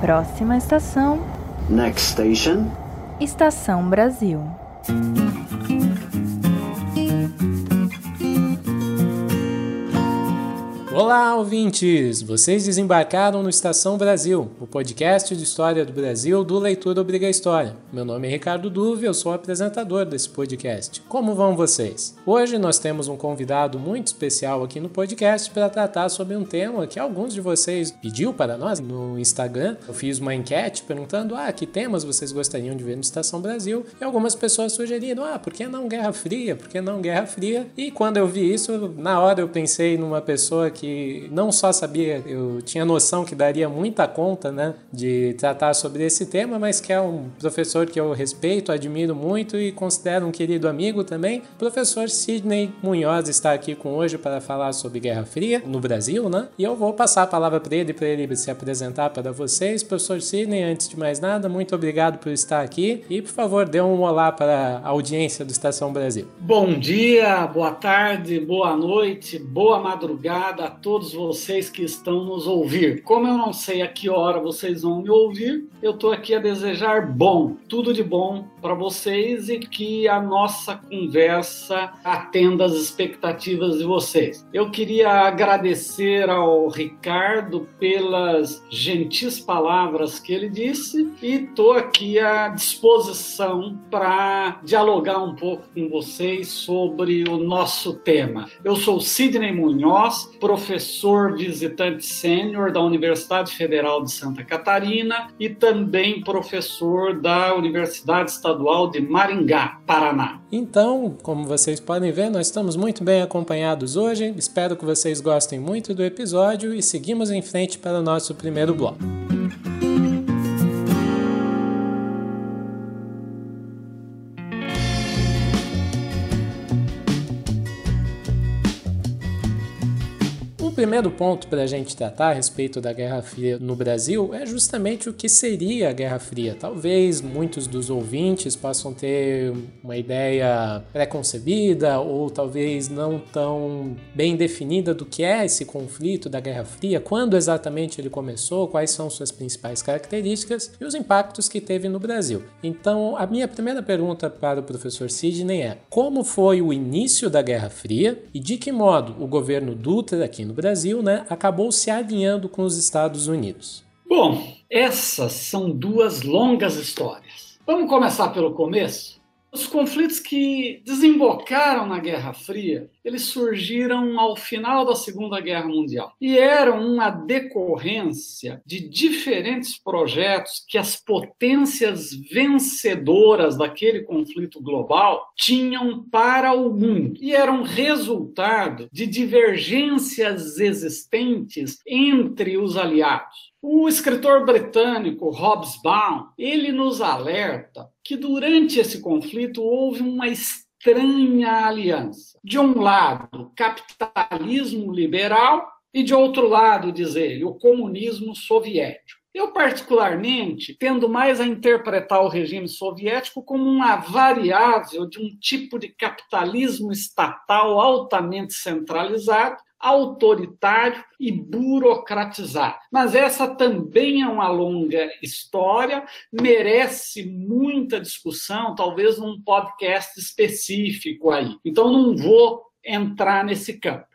Próxima estação. Next station. Estação Brasil. Olá, ouvintes! Vocês desembarcaram no Estação Brasil, o podcast de história do Brasil do Leitura Obriga História. Meu nome é Ricardo Duve, eu sou apresentador desse podcast. Como vão vocês? Hoje nós temos um convidado muito especial aqui no podcast para tratar sobre um tema que alguns de vocês pediu para nós no Instagram. Eu fiz uma enquete perguntando: ah, que temas vocês gostariam de ver no Estação Brasil? E algumas pessoas sugeriram: ah, por que não Guerra Fria? Por que não Guerra Fria? E quando eu vi isso, na hora eu pensei numa pessoa que que não só sabia, eu tinha noção que daria muita conta, né, de tratar sobre esse tema, mas que é um professor que eu respeito, admiro muito e considero um querido amigo também. Professor Sidney Munhoz está aqui com hoje para falar sobre Guerra Fria no Brasil, né? E eu vou passar a palavra para ele, para ele se apresentar para vocês. Professor Sidney, antes de mais nada, muito obrigado por estar aqui e, por favor, dê um olá para a audiência do Estação Brasil. Bom dia, boa tarde, boa noite, boa madrugada todos vocês que estão nos ouvir. Como eu não sei a que hora vocês vão me ouvir, eu estou aqui a desejar bom, tudo de bom para vocês e que a nossa conversa atenda às expectativas de vocês. Eu queria agradecer ao Ricardo pelas gentis palavras que ele disse e estou aqui à disposição para dialogar um pouco com vocês sobre o nosso tema. Eu sou Sidney Munhoz, professor visitante sênior da Universidade Federal de Santa Catarina e também professor da Universidade Estadual de Maringá, Paraná. Então, como vocês podem ver, nós estamos muito bem acompanhados hoje. Espero que vocês gostem muito do episódio e seguimos em frente para o nosso primeiro bloco. Primeiro ponto para a gente tratar a respeito da Guerra Fria no Brasil é justamente o que seria a Guerra Fria. Talvez muitos dos ouvintes possam ter uma ideia preconcebida ou talvez não tão bem definida do que é esse conflito da Guerra Fria, quando exatamente ele começou, quais são suas principais características e os impactos que teve no Brasil. Então, a minha primeira pergunta para o professor Sidney é: como foi o início da Guerra Fria e de que modo o governo Dutra aqui no Brasil Brasil, né, acabou se alinhando com os Estados Unidos. Bom, essas são duas longas histórias. Vamos começar pelo começo? Os conflitos que desembocaram na Guerra Fria, eles surgiram ao final da Segunda Guerra Mundial e eram uma decorrência de diferentes projetos que as potências vencedoras daquele conflito global tinham para o mundo e eram resultado de divergências existentes entre os aliados. O escritor britânico Hobbes-Baum, ele nos alerta que durante esse conflito houve uma estranha aliança. De um lado, capitalismo liberal e de outro lado, diz ele, o comunismo soviético. Eu, particularmente, tendo mais a interpretar o regime soviético como uma variável de um tipo de capitalismo estatal altamente centralizado autoritário e burocratizado. Mas essa também é uma longa história, merece muita discussão, talvez num podcast específico aí. Então não vou entrar nesse campo.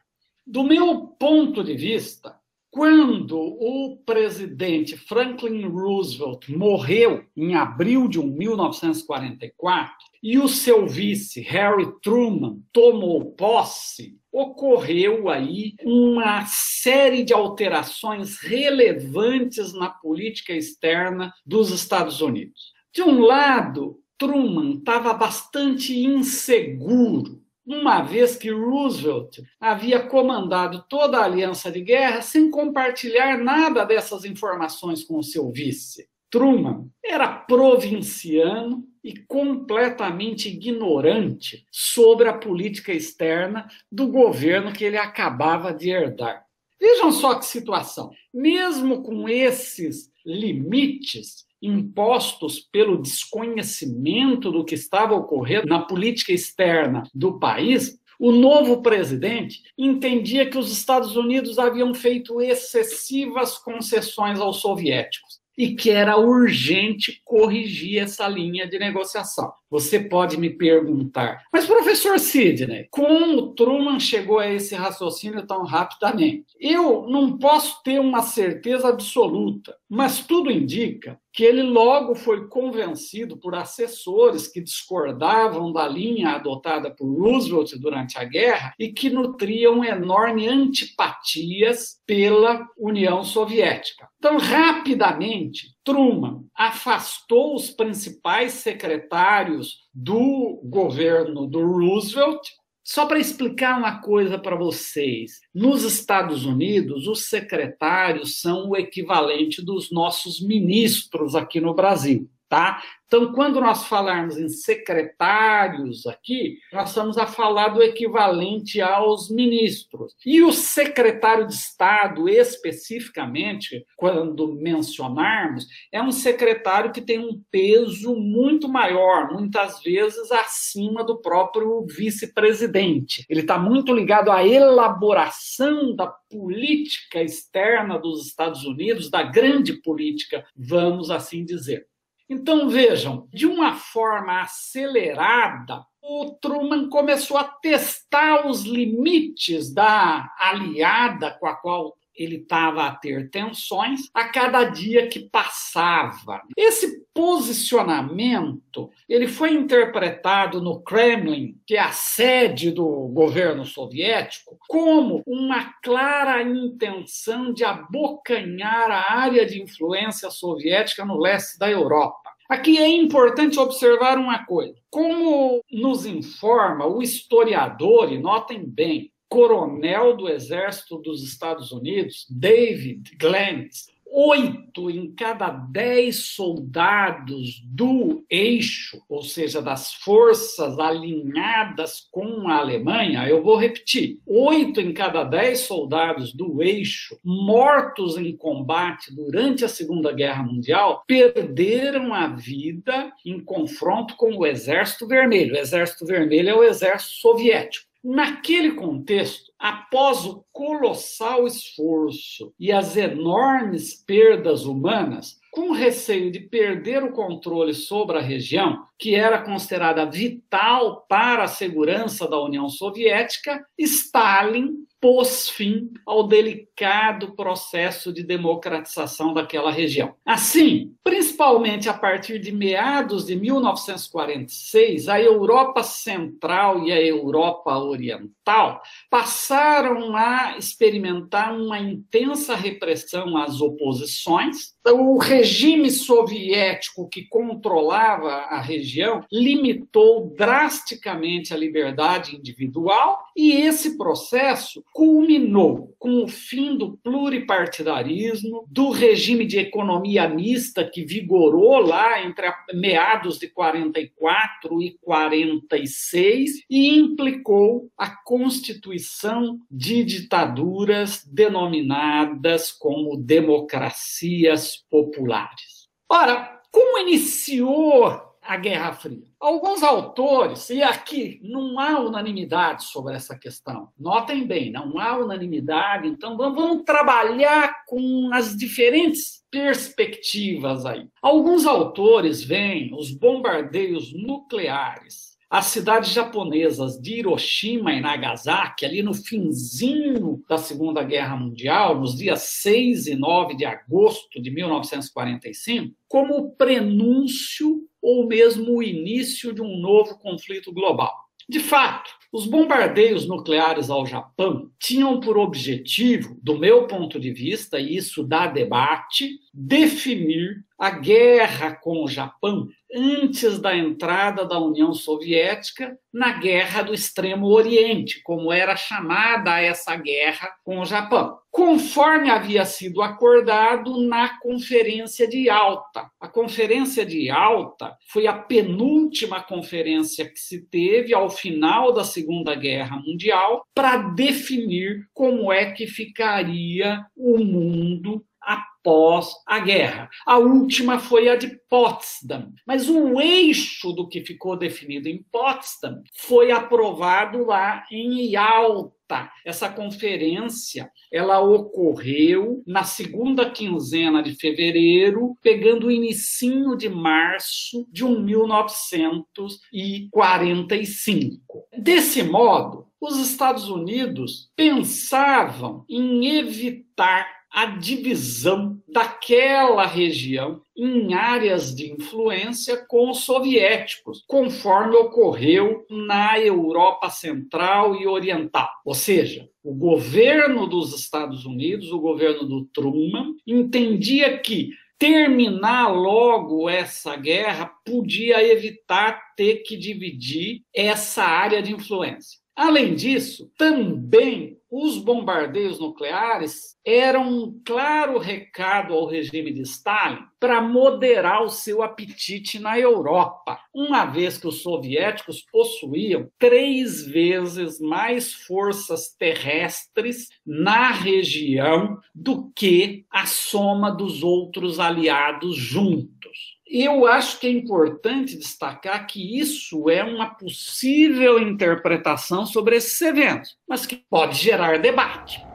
Do meu ponto de vista, quando o presidente Franklin Roosevelt morreu em abril de 1944 e o seu vice Harry Truman tomou posse, ocorreu aí uma série de alterações relevantes na política externa dos Estados Unidos. De um lado, Truman estava bastante inseguro uma vez que Roosevelt havia comandado toda a aliança de guerra sem compartilhar nada dessas informações com o seu vice. Truman era provinciano e completamente ignorante sobre a política externa do governo que ele acabava de herdar. Vejam só que situação. Mesmo com esses limites, impostos pelo desconhecimento do que estava ocorrendo na política externa do país, o novo presidente entendia que os Estados Unidos haviam feito excessivas concessões aos soviéticos. e que era urgente corrigir essa linha de negociação. Você pode me perguntar, mas professor Sidney, como Truman chegou a esse raciocínio tão rapidamente? Eu não posso ter uma certeza absoluta, mas tudo indica que ele logo foi convencido por assessores que discordavam da linha adotada por Roosevelt durante a guerra e que nutriam enorme antipatias pela União Soviética. Então, rapidamente, Truman afastou os principais secretários do governo do Roosevelt. Só para explicar uma coisa para vocês: nos Estados Unidos, os secretários são o equivalente dos nossos ministros aqui no Brasil. Tá? Então, quando nós falarmos em secretários aqui, nós estamos a falar do equivalente aos ministros. E o secretário de Estado, especificamente, quando mencionarmos, é um secretário que tem um peso muito maior, muitas vezes acima do próprio vice-presidente. Ele está muito ligado à elaboração da política externa dos Estados Unidos, da grande política, vamos assim dizer. Então vejam, de uma forma acelerada, o Truman começou a testar os limites da aliada com a qual ele estava a ter tensões a cada dia que passava. Esse posicionamento ele foi interpretado no Kremlin, que é a sede do governo soviético, como uma clara intenção de abocanhar a área de influência soviética no leste da Europa. Aqui é importante observar uma coisa. Como nos informa o historiador, e notem bem, coronel do Exército dos Estados Unidos, David Glantz, oito em cada dez soldados do eixo, ou seja, das forças alinhadas com a Alemanha, eu vou repetir: oito em cada dez soldados do eixo mortos em combate durante a Segunda Guerra Mundial perderam a vida em confronto com o Exército Vermelho. O Exército Vermelho é o exército soviético. Naquele contexto, após o colossal esforço e as enormes perdas humanas, com receio de perder o controle sobre a região, que era considerada vital para a segurança da União Soviética, Stalin pôs fim ao delicado processo de democratização daquela região. Assim, principalmente a partir de meados de 1946, a Europa Central e a Europa Oriental passaram a experimentar uma intensa repressão às oposições. O regime soviético que controlava a região limitou drasticamente a liberdade individual e esse processo culminou com o fim do pluripartidarismo, do regime de economia mista que vigorou lá entre meados de 44 e 46 e implicou a constituição de ditaduras denominadas como democracias populares. Ora, como iniciou a Guerra Fria. Alguns autores, e aqui não há unanimidade sobre essa questão, notem bem, não há unanimidade, então vamos trabalhar com as diferentes perspectivas aí. Alguns autores veem os bombardeios nucleares as cidades japonesas de Hiroshima e Nagasaki, ali no finzinho da Segunda Guerra Mundial, nos dias 6 e 9 de agosto de 1945, como o prenúncio ou mesmo o início de um novo conflito global. De fato, os bombardeios nucleares ao Japão tinham por objetivo, do meu ponto de vista, e isso dá debate, definir a guerra com o Japão antes da entrada da União Soviética na Guerra do Extremo Oriente, como era chamada essa guerra com o Japão, conforme havia sido acordado na Conferência de Alta. A Conferência de Alta foi a penúltima conferência que se teve ao final da Segunda Guerra Mundial para definir como é que ficaria o mundo após a guerra. A última foi a de Potsdam, mas o eixo do que ficou definido em Potsdam foi aprovado lá em Yalta. Essa conferência, ela ocorreu na segunda quinzena de fevereiro, pegando o inicinho de março de 1945. Desse modo, os Estados Unidos pensavam em evitar a divisão daquela região em áreas de influência com os soviéticos, conforme ocorreu na Europa Central e Oriental. Ou seja, o governo dos Estados Unidos, o governo do Truman, entendia que terminar logo essa guerra podia evitar ter que dividir essa área de influência. Além disso, também os bombardeios nucleares eram um claro recado ao regime de Stalin para moderar o seu apetite na Europa, uma vez que os soviéticos possuíam três vezes mais forças terrestres na região do que a soma dos outros aliados juntos. Eu acho que é importante destacar que isso é uma possível interpretação sobre esses eventos, mas que pode gerar debate.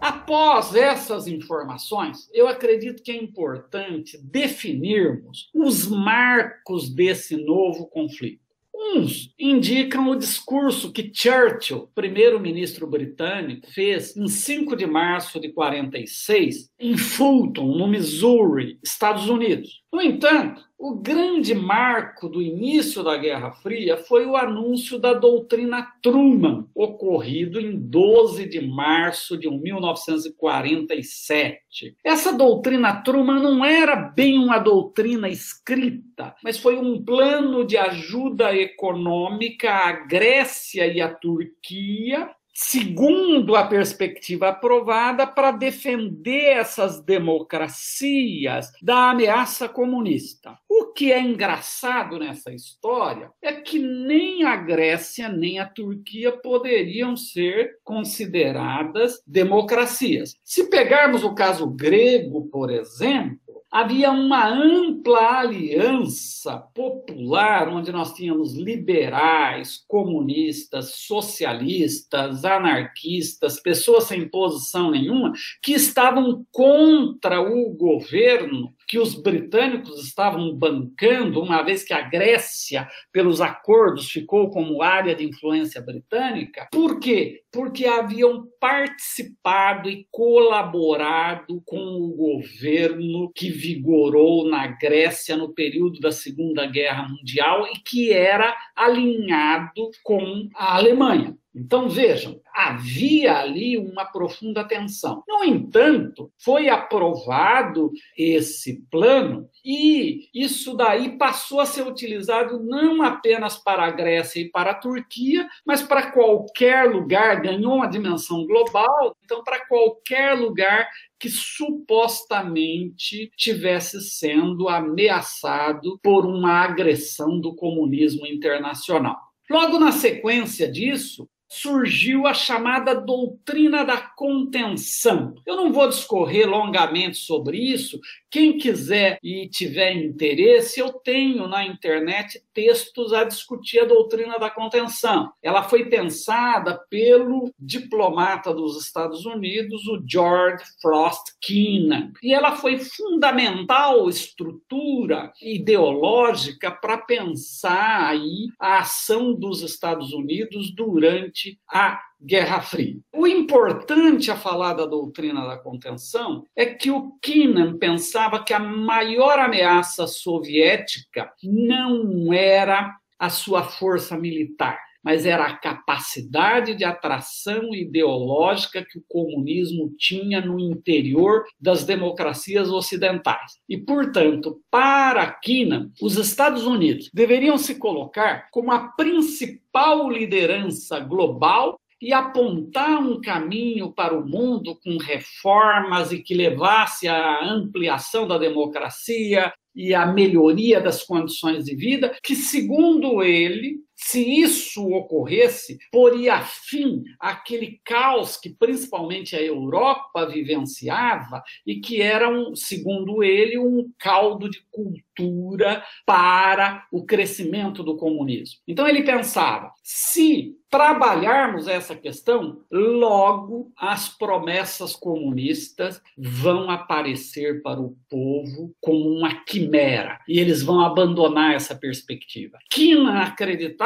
Após essas informações, eu acredito que é importante definirmos os marcos desse novo conflito. Uns indicam o discurso que Churchill, primeiro-ministro britânico, fez em 5 de março de 46 em Fulton, no Missouri, Estados Unidos. No entanto, o grande marco do início da Guerra Fria foi o anúncio da doutrina Truman, ocorrido em 12 de março de 1947. Essa doutrina Truman não era bem uma doutrina escrita, mas foi um plano de ajuda econômica à Grécia e à Turquia segundo a perspectiva aprovada, para defender essas democracias da ameaça comunista. O que é engraçado nessa história é que nem a Grécia nem a Turquia poderiam ser consideradas democracias. Se pegarmos o caso grego, por exemplo, havia uma ampla aliança popular, onde nós tínhamos liberais, comunistas, socialistas, anarquistas, pessoas sem posição nenhuma, que estavam contra o governo que os britânicos estavam bancando, uma vez que a Grécia, pelos acordos, ficou como área de influência britânica. Por quê? Porque haviam participado e colaborado com o governo que vigorou na Grécia no período da Segunda Guerra Mundial e que era alinhado com a Alemanha. Então vejam, havia ali uma profunda tensão. No entanto, foi aprovado esse plano e isso daí passou a ser utilizado não apenas para a Grécia e para a Turquia, mas para qualquer lugar, ganhou uma dimensão global, então para qualquer lugar que supostamente tivesse sendo ameaçado por uma agressão do comunismo internacional. Logo na sequência disso, surgiu a chamada doutrina da contenção. Eu não vou discorrer longamente sobre isso. Quem quiser e tiver interesse, eu tenho na internet textos a discutir a doutrina da contenção. Ela foi pensada pelo diplomata dos Estados Unidos, o George Frost Keenan, e ela foi fundamental estrutura ideológica para pensar aí a ação dos Estados Unidos durante a Guerra Fria. O importante a falar da doutrina da contenção é que o Keenan pensava que a maior ameaça soviética não era a sua força militar, mas era a capacidade de atração ideológica que o comunismo tinha no interior das democracias ocidentais. E, portanto, para Keenan, os Estados Unidos deveriam se colocar como a principal liderança global e apontar um caminho para o mundo com reformas e que levasse à ampliação da democracia e à melhoria das condições de vida, que, segundo ele, Se isso ocorresse, poria fim àquele caos que principalmente a Europa vivenciava e que era, um, segundo ele, um caldo de cultura para o crescimento do comunismo. Então ele pensava: se trabalharmos essa questão, logo as promessas comunistas vão aparecer para o povo como uma quimera e eles vão abandonar essa perspectiva. Kina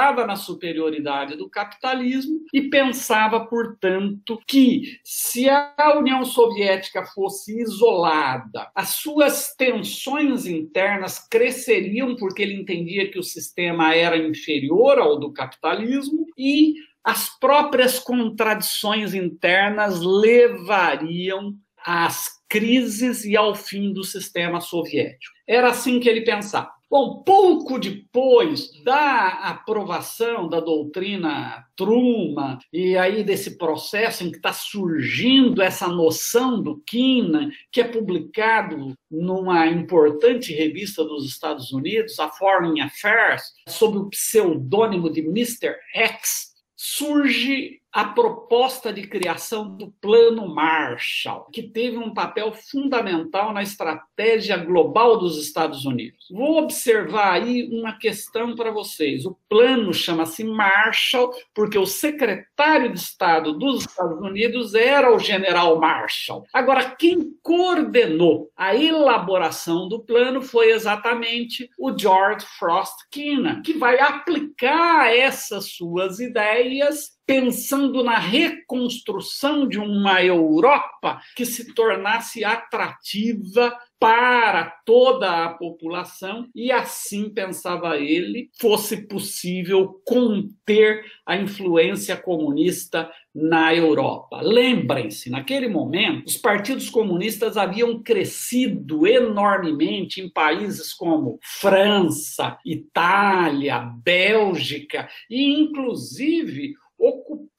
acreditava na superioridade do capitalismo e pensava, portanto, que se a União Soviética fosse isolada, as suas tensões internas cresceriam porque ele entendia que o sistema era inferior ao do capitalismo e as próprias contradições internas levariam às crises e ao fim do sistema soviético. Era assim que ele pensava. Bom, pouco depois da aprovação da doutrina Truman e aí desse processo em que está surgindo essa noção do Kina, que é publicado numa importante revista dos Estados Unidos, a Foreign Affairs, sob o pseudônimo de Mr. X, surge a proposta de criação do Plano Marshall, que teve um papel fundamental na estratégia global dos Estados Unidos. Vou observar aí uma questão para vocês. O plano chama-se Marshall porque o secretário de Estado dos Estados Unidos era o general Marshall. Agora, quem coordenou a elaboração do plano foi exatamente o George Frost Keenan, que vai aplicar essas suas ideias pensando na reconstrução de uma Europa que se tornasse atrativa para toda a população e assim pensava ele fosse possível conter a influência comunista na Europa. Lembrem-se, naquele momento, os partidos comunistas haviam crescido enormemente em países como França, Itália, Bélgica e inclusive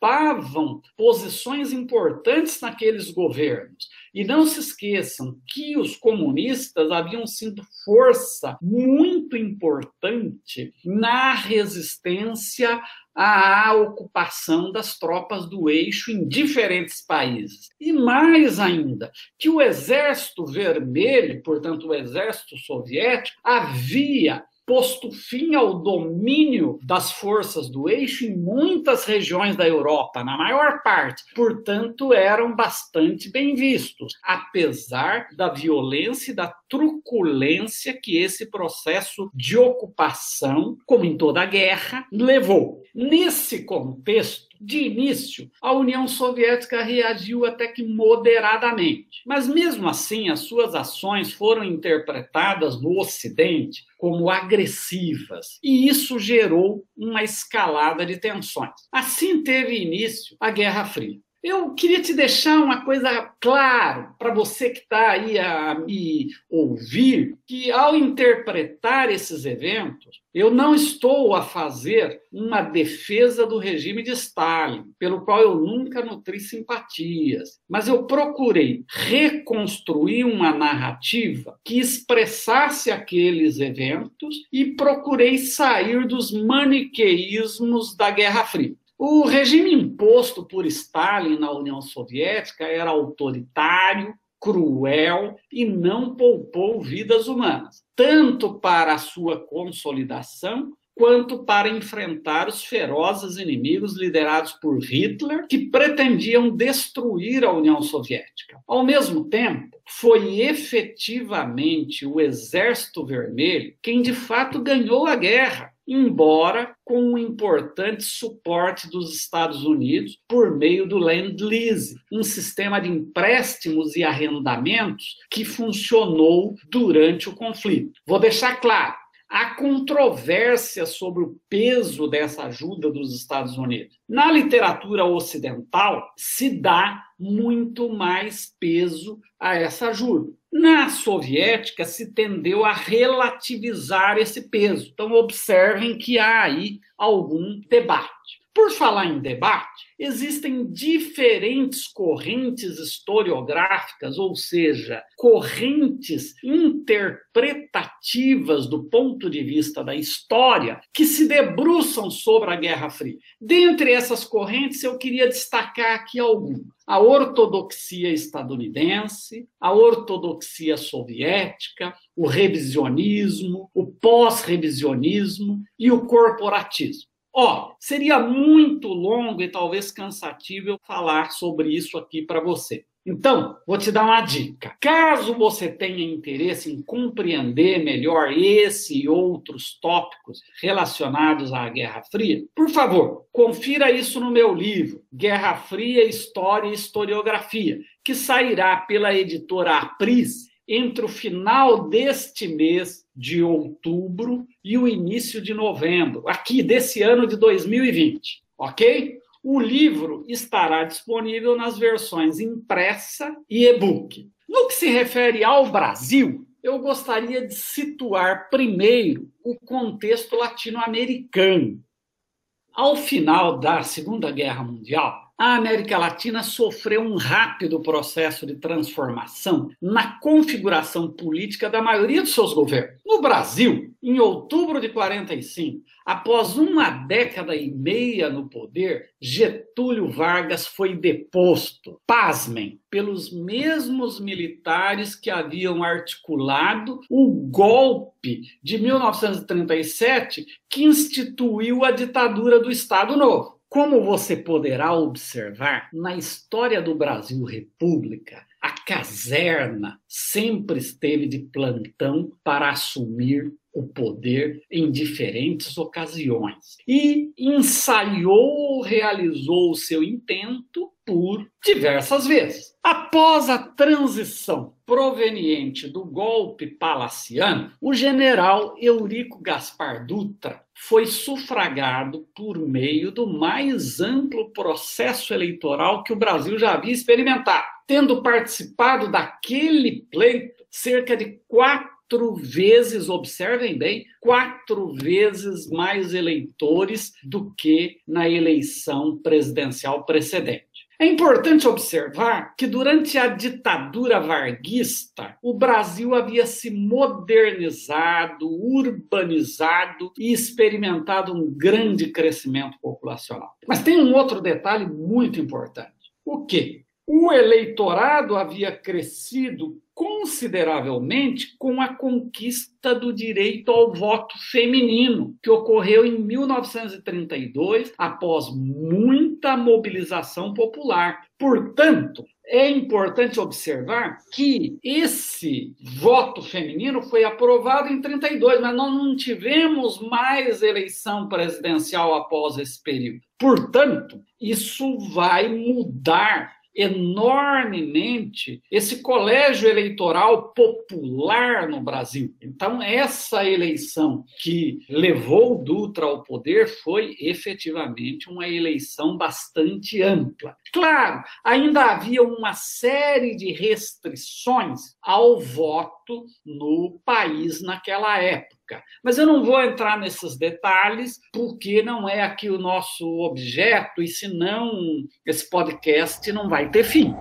ocupavam posições importantes naqueles governos. E não se esqueçam que os comunistas haviam sido força muito importante na resistência à ocupação das tropas do eixo em diferentes países. E mais ainda, que o Exército Vermelho, portanto, o Exército Soviético, havia posto fim ao domínio das forças do eixo em muitas regiões da Europa, na maior parte. Portanto, eram bastante bem vistos, apesar da violência e da truculência que esse processo de ocupação, como em toda guerra, levou. Nesse contexto, de início, a União Soviética reagiu até que moderadamente, mas mesmo assim as suas ações foram interpretadas no Ocidente como agressivas, e isso gerou uma escalada de tensões. Assim teve início a Guerra Fria. Eu queria te deixar uma coisa clara para você que está aí a me ouvir, que ao interpretar esses eventos, eu não estou a fazer uma defesa do regime de Stalin, pelo qual eu nunca nutri simpatias, mas eu procurei reconstruir uma narrativa que expressasse aqueles eventos e procurei sair dos maniqueísmos da Guerra Fria. O regime imposto por Stalin na União Soviética era autoritário, cruel e não poupou vidas humanas, tanto para a sua consolidação quanto para enfrentar os ferozes inimigos liderados por Hitler, que pretendiam destruir a União Soviética. Ao mesmo tempo, foi efetivamente o Exército Vermelho quem de fato ganhou a guerra embora com um importante suporte dos Estados Unidos por meio do Land Lease, um sistema de empréstimos e arrendamentos que funcionou durante o conflito. Vou deixar claro, há controvérsia sobre o peso dessa ajuda dos Estados Unidos. Na literatura ocidental, se dá muito mais peso a essa ajuda. Na soviética, se tendeu a relativizar esse peso. Então, observem que há aí algum debate. Por falar em debate, existem diferentes correntes historiográficas, ou seja, correntes interpretativas do ponto de vista da história, que se debruçam sobre a Guerra Fria. Dentre essas correntes, eu queria destacar aqui algumas. A ortodoxia estadunidense, a ortodoxia soviética, o revisionismo, o pós-revisionismo e o corporatismo. Ó, seria muito longo e talvez cansativo eu falar sobre isso aqui para você. Então, vou te dar uma dica. Caso você tenha interesse em compreender melhor esse e outros tópicos relacionados à Guerra Fria, por favor, confira isso no meu livro, Guerra Fria, História e Historiografia, que sairá pela editora Apris entre o final deste mês de outubro e o início de novembro, aqui desse ano de 2020, ok? O livro estará disponível nas versões impressa e e-book. No que se refere ao Brasil, eu gostaria de situar primeiro o contexto latino-americano. Ao final da Segunda Guerra Mundial, a América Latina sofreu um rápido processo de transformação na configuração política da maioria dos seus governos. No Brasil, em outubro de 45, após uma década e meia no poder, Getúlio Vargas foi deposto, pasmem, pelos mesmos militares que haviam articulado o golpe de 1937 que instituiu a ditadura do Estado Novo. Como você poderá observar, na história do Brasil República, a caserna sempre esteve de plantão para assumir o poder em diferentes ocasiões e ensaiou, realizou o seu intento por diversas vezes. Após a transição proveniente do golpe palaciano, o general Eurico Gaspar Dutra foi sufragado por meio do mais amplo processo eleitoral que o Brasil já havia experimentado, tendo participado daquele pleito cerca de quatro vezes, observem bem, quatro vezes mais eleitores do que na eleição presidencial precedente. É importante observar que durante a ditadura varguista, o Brasil havia se modernizado, urbanizado e experimentado um grande crescimento populacional. Mas tem um outro detalhe muito importante. O que? O eleitorado havia crescido consideravelmente com a conquista do direito ao voto feminino, que ocorreu em 1932, após muita mobilização popular. Portanto, é importante observar que esse voto feminino foi aprovado em 32, mas nós não tivemos mais eleição presidencial após esse período. Portanto, isso vai mudar enormemente esse colégio eleitoral popular no Brasil. Então, essa eleição que levou Dutra ao poder foi efetivamente uma eleição bastante ampla. Claro, ainda havia uma série de restrições ao voto no país naquela época. Mas eu não vou entrar nesses detalhes, porque não é aqui o nosso objeto, e senão esse podcast não vai ter fim.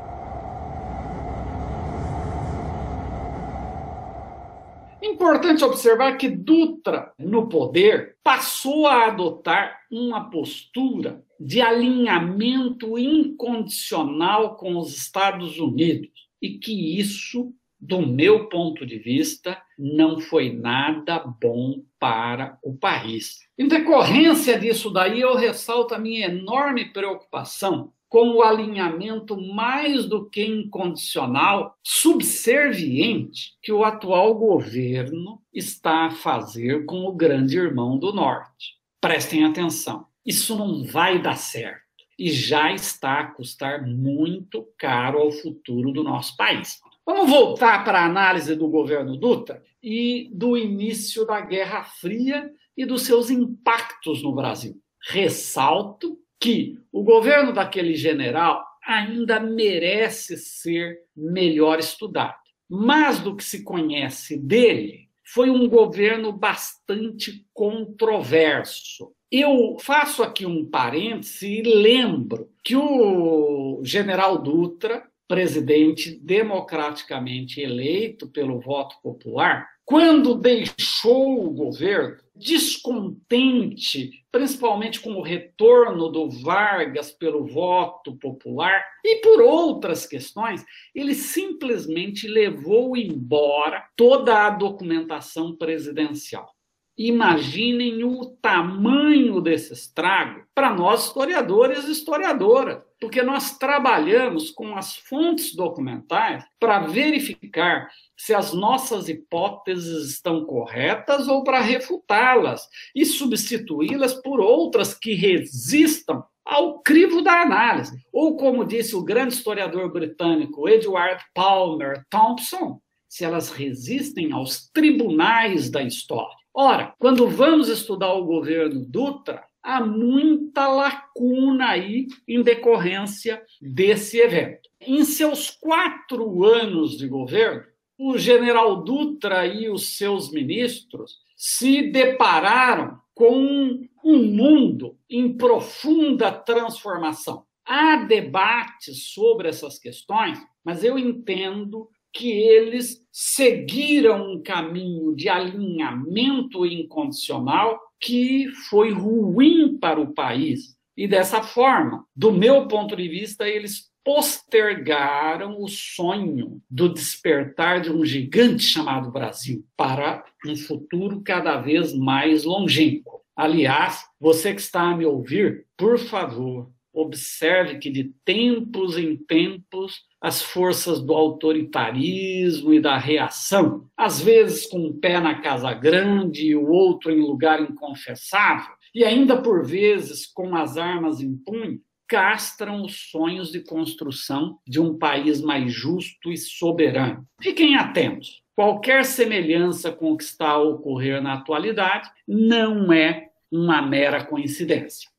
Importante observar que Dutra, no poder, passou a adotar uma postura de alinhamento incondicional com os Estados Unidos e que isso do meu ponto de vista, não foi nada bom para o país. Em decorrência disso daí, eu ressalto a minha enorme preocupação com o alinhamento mais do que incondicional, subserviente, que o atual governo está a fazer com o grande irmão do Norte. Prestem atenção, isso não vai dar certo e já está a custar muito caro ao futuro do nosso país. Vamos voltar para a análise do governo Dutra e do início da Guerra Fria e dos seus impactos no Brasil. Ressalto que o governo daquele general ainda merece ser melhor estudado. Mas do que se conhece dele, foi um governo bastante controverso. Eu faço aqui um parêntese e lembro que o general Dutra, presidente democraticamente eleito pelo voto popular, quando deixou o governo, descontente, principalmente com o retorno do Vargas pelo voto popular e por outras questões, ele simplesmente levou embora toda a documentação presidencial. Imaginem o tamanho desse estrago para nós historiadores e historiadoras, porque nós trabalhamos com as fontes documentais para verificar se as nossas hipóteses estão corretas ou para refutá-las e substituí-las por outras que resistam ao crivo da análise. Ou, como disse o grande historiador britânico Edward Palmer Thompson, se elas resistem aos tribunais da história. Ora, quando vamos estudar o governo Dutra, há muita lacuna aí em decorrência desse evento. Em seus quatro anos de governo, o general Dutra e os seus ministros se depararam com um mundo em profunda transformação. Há debates sobre essas questões, mas eu entendo que eles seguiram um caminho de alinhamento incondicional que foi ruim para o país. E dessa forma, do meu ponto de vista, eles postergaram o sonho do despertar de um gigante chamado Brasil para um futuro cada vez mais longínquo. Aliás, você que está a me ouvir, por favor, observe que de tempos em tempos as forças do autoritarismo e da reação, às vezes com um pé na casa grande e o outro em lugar inconfessável, e ainda por vezes com as armas em punho, castram os sonhos de construção de um país mais justo e soberano. Fiquem atentos. Qualquer semelhança com o que está a ocorrer na atualidade não é uma mera coincidência.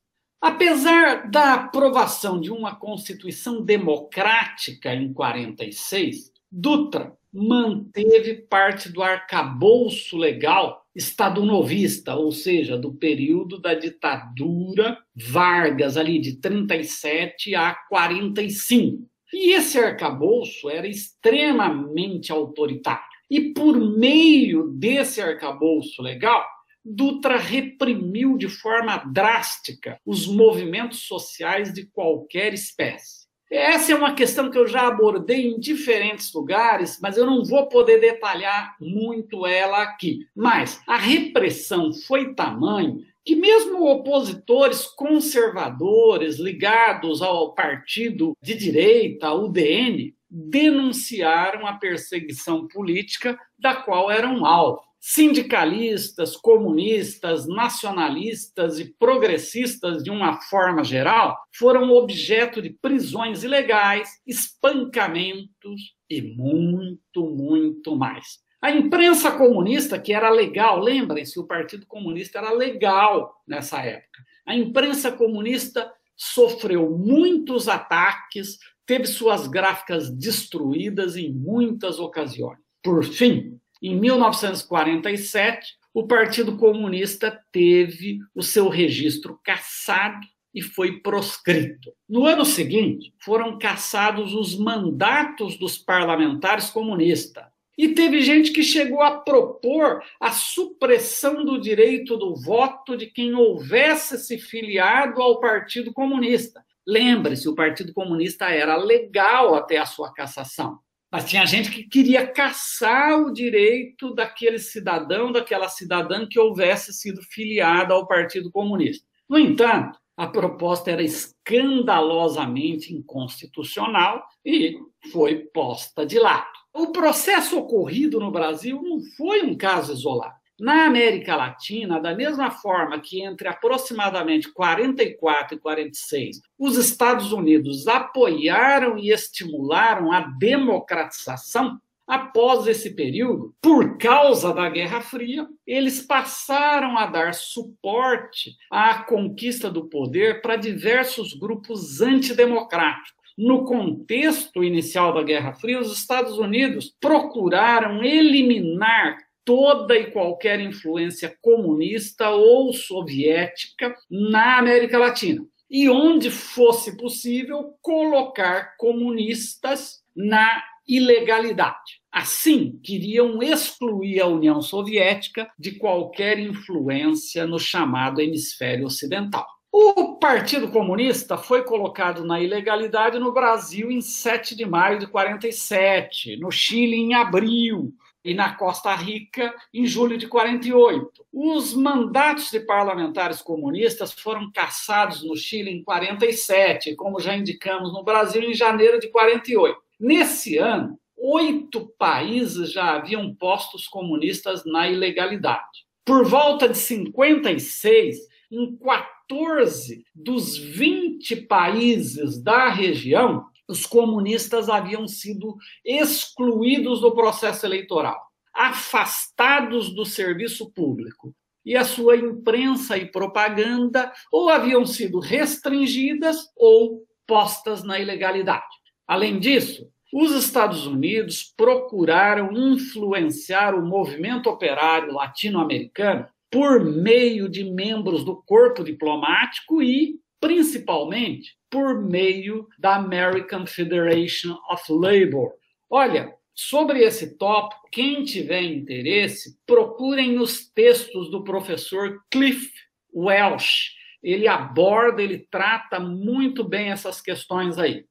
Apesar da aprovação de uma Constituição democrática em 46, Dutra manteve parte do arcabouço legal estado-novista, ou seja, do período da ditadura Vargas, ali de 37 a 45. E esse arcabouço era extremamente autoritário. E por meio desse arcabouço legal, Dutra reprimiu de forma drástica os movimentos sociais de qualquer espécie. Essa é uma questão que eu já abordei em diferentes lugares, mas eu não vou poder detalhar muito ela aqui. Mas a repressão foi tamanho que mesmo opositores conservadores ligados ao partido de direita, o DN, denunciaram a perseguição política da qual eram alvo sindicalistas, comunistas, nacionalistas e progressistas, de uma forma geral, foram objeto de prisões ilegais, espancamentos e muito, muito mais. A imprensa comunista, que era legal, lembrem-se, o Partido Comunista era legal nessa época. A imprensa comunista sofreu muitos ataques, teve suas gráficas destruídas em muitas ocasiões. Por fim, em 1947, o Partido Comunista teve o seu registro cassado e foi proscrito. No ano seguinte, foram cassados os mandatos dos parlamentares comunistas. E teve gente que chegou a propor a supressão do direito do voto de quem houvesse se filiado ao Partido Comunista. Lembre-se, o Partido Comunista era legal até a sua cassação. Mas tinha gente que queria caçar o direito daquele cidadão, daquela cidadã que houvesse sido filiada ao Partido Comunista. No entanto, a proposta era escandalosamente inconstitucional e foi posta de lado. O processo ocorrido no Brasil não foi um caso isolado. Na América Latina, da mesma forma que entre aproximadamente 44 e 46, os Estados Unidos apoiaram e estimularam a democratização, após esse período, por causa da Guerra Fria, eles passaram a dar suporte à conquista do poder para diversos grupos antidemocráticos. No contexto inicial da Guerra Fria, os Estados Unidos procuraram eliminar toda e qualquer influência comunista ou soviética na América Latina. E onde fosse possível, colocar comunistas na ilegalidade. Assim, queriam excluir a União Soviética de qualquer influência no chamado hemisfério ocidental. O Partido Comunista foi colocado na ilegalidade no Brasil em 7 de maio de 47, no Chile em abril e na Costa Rica em julho de 48. Os mandatos de parlamentares comunistas foram cassados no Chile em 47, como já indicamos no Brasil em janeiro de 48. Nesse ano, oito países já haviam postos comunistas na ilegalidade. Por volta de 56, em 14 dos 20 países da região, os comunistas haviam sido excluídos do processo eleitoral, afastados do serviço público. E a sua imprensa e propaganda ou haviam sido restringidas ou postas na ilegalidade. Além disso, os Estados Unidos procuraram influenciar o movimento operário latino-americano por meio de membros do corpo diplomático e, principalmente, por meio da American Federation of Labor. Olha, sobre esse tópico, quem tiver interesse, procurem os textos do professor Cliff Welsh. Ele aborda, ele trata muito bem essas questões aí.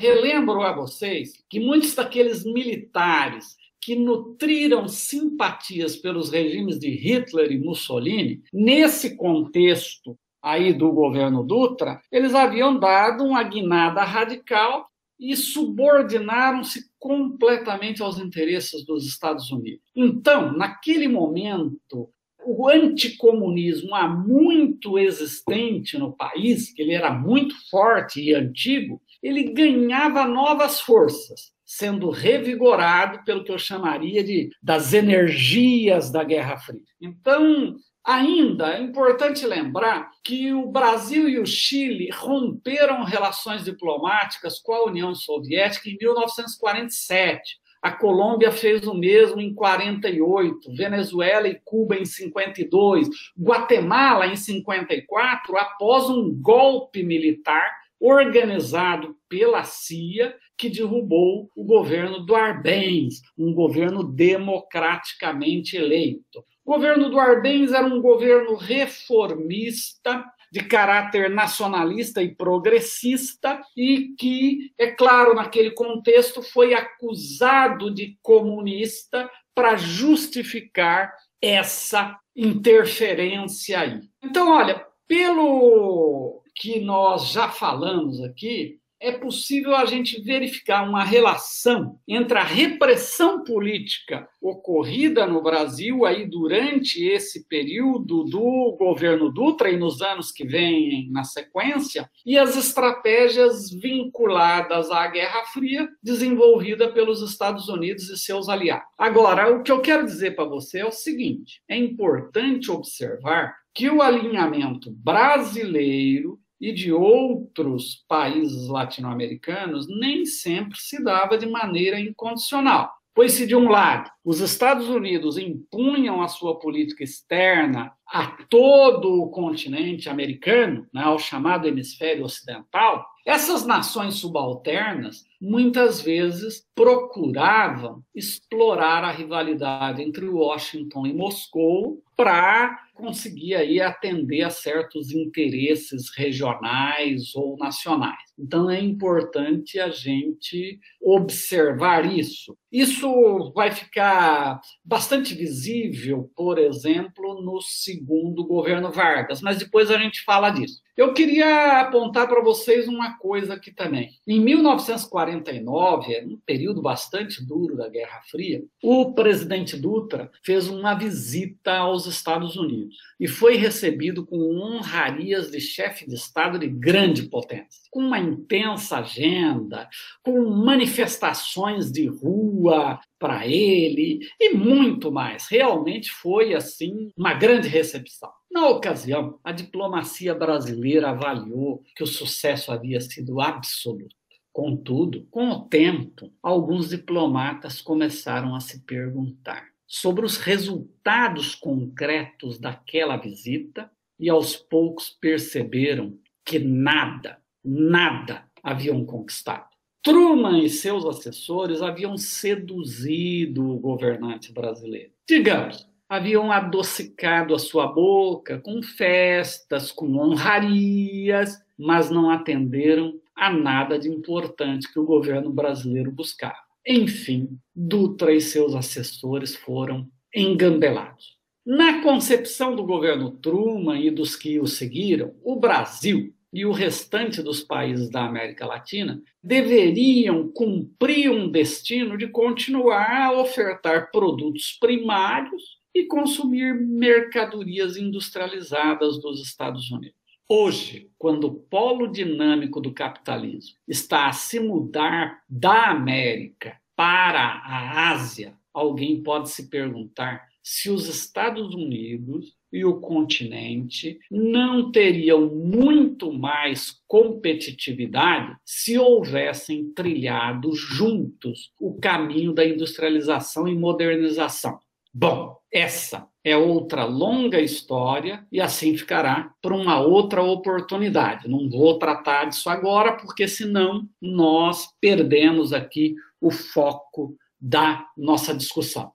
Relembro a vocês que muitos daqueles militares que nutriram simpatias pelos regimes de Hitler e Mussolini, nesse contexto aí do governo Dutra, eles haviam dado uma guinada radical e subordinaram-se completamente aos interesses dos Estados Unidos. Então, naquele momento, o anticomunismo há muito existente no país, que ele era muito forte e antigo, ele ganhava novas forças, sendo revigorado pelo que eu chamaria de das energias da Guerra Fria. Então, Ainda é importante lembrar que o Brasil e o Chile romperam relações diplomáticas com a União Soviética em 1947. A Colômbia fez o mesmo em 48, Venezuela e Cuba em 52, Guatemala em 54, após um golpe militar organizado pela CIA que derrubou o governo do Arbenz, um governo democraticamente eleito. O governo do Arbenz era um governo reformista de caráter nacionalista e progressista e que, é claro, naquele contexto foi acusado de comunista para justificar essa interferência aí. Então, olha, pelo que nós já falamos aqui, é possível a gente verificar uma relação entre a repressão política ocorrida no Brasil aí durante esse período do governo Dutra e nos anos que vêm na sequência e as estratégias vinculadas à Guerra Fria desenvolvida pelos Estados Unidos e seus aliados. Agora, o que eu quero dizer para você é o seguinte: é importante observar que o alinhamento brasileiro e de outros países latino-americanos nem sempre se dava de maneira incondicional. Pois, se de um lado os Estados Unidos impunham a sua política externa a todo o continente americano, né, ao chamado hemisfério ocidental, essas nações subalternas muitas vezes procuravam explorar a rivalidade entre Washington e Moscou para conseguir aí atender a certos interesses regionais ou nacionais. Então é importante a gente observar isso. Isso vai ficar bastante visível, por exemplo, no segundo governo Vargas, mas depois a gente fala disso. Eu queria apontar para vocês uma coisa aqui também. Em 1949, um período bastante duro da Guerra Fria, o presidente Dutra fez uma visita aos Estados Unidos e foi recebido com honrarias de chefe de Estado de grande potência, com uma intensa agenda, com manifestações de rua para ele e muito mais. Realmente foi assim uma grande recepção. Na ocasião, a diplomacia brasileira avaliou que o sucesso havia sido absoluto. Contudo, com o tempo, alguns diplomatas começaram a se perguntar: sobre os resultados concretos daquela visita e aos poucos perceberam que nada, nada haviam conquistado. Truman e seus assessores haviam seduzido o governante brasileiro. Digamos, haviam adocicado a sua boca com festas, com honrarias, mas não atenderam a nada de importante que o governo brasileiro buscava. Enfim, Dutra e seus assessores foram engambelados. Na concepção do governo Truman e dos que o seguiram, o Brasil e o restante dos países da América Latina deveriam cumprir um destino de continuar a ofertar produtos primários e consumir mercadorias industrializadas dos Estados Unidos. Hoje, quando o polo dinâmico do capitalismo está a se mudar da América para a Ásia, alguém pode se perguntar se os Estados Unidos e o continente não teriam muito mais competitividade se houvessem trilhado juntos o caminho da industrialização e modernização. Bom, essa é outra longa história e assim ficará para uma outra oportunidade. Não vou tratar disso agora, porque senão nós perdemos aqui o foco da nossa discussão.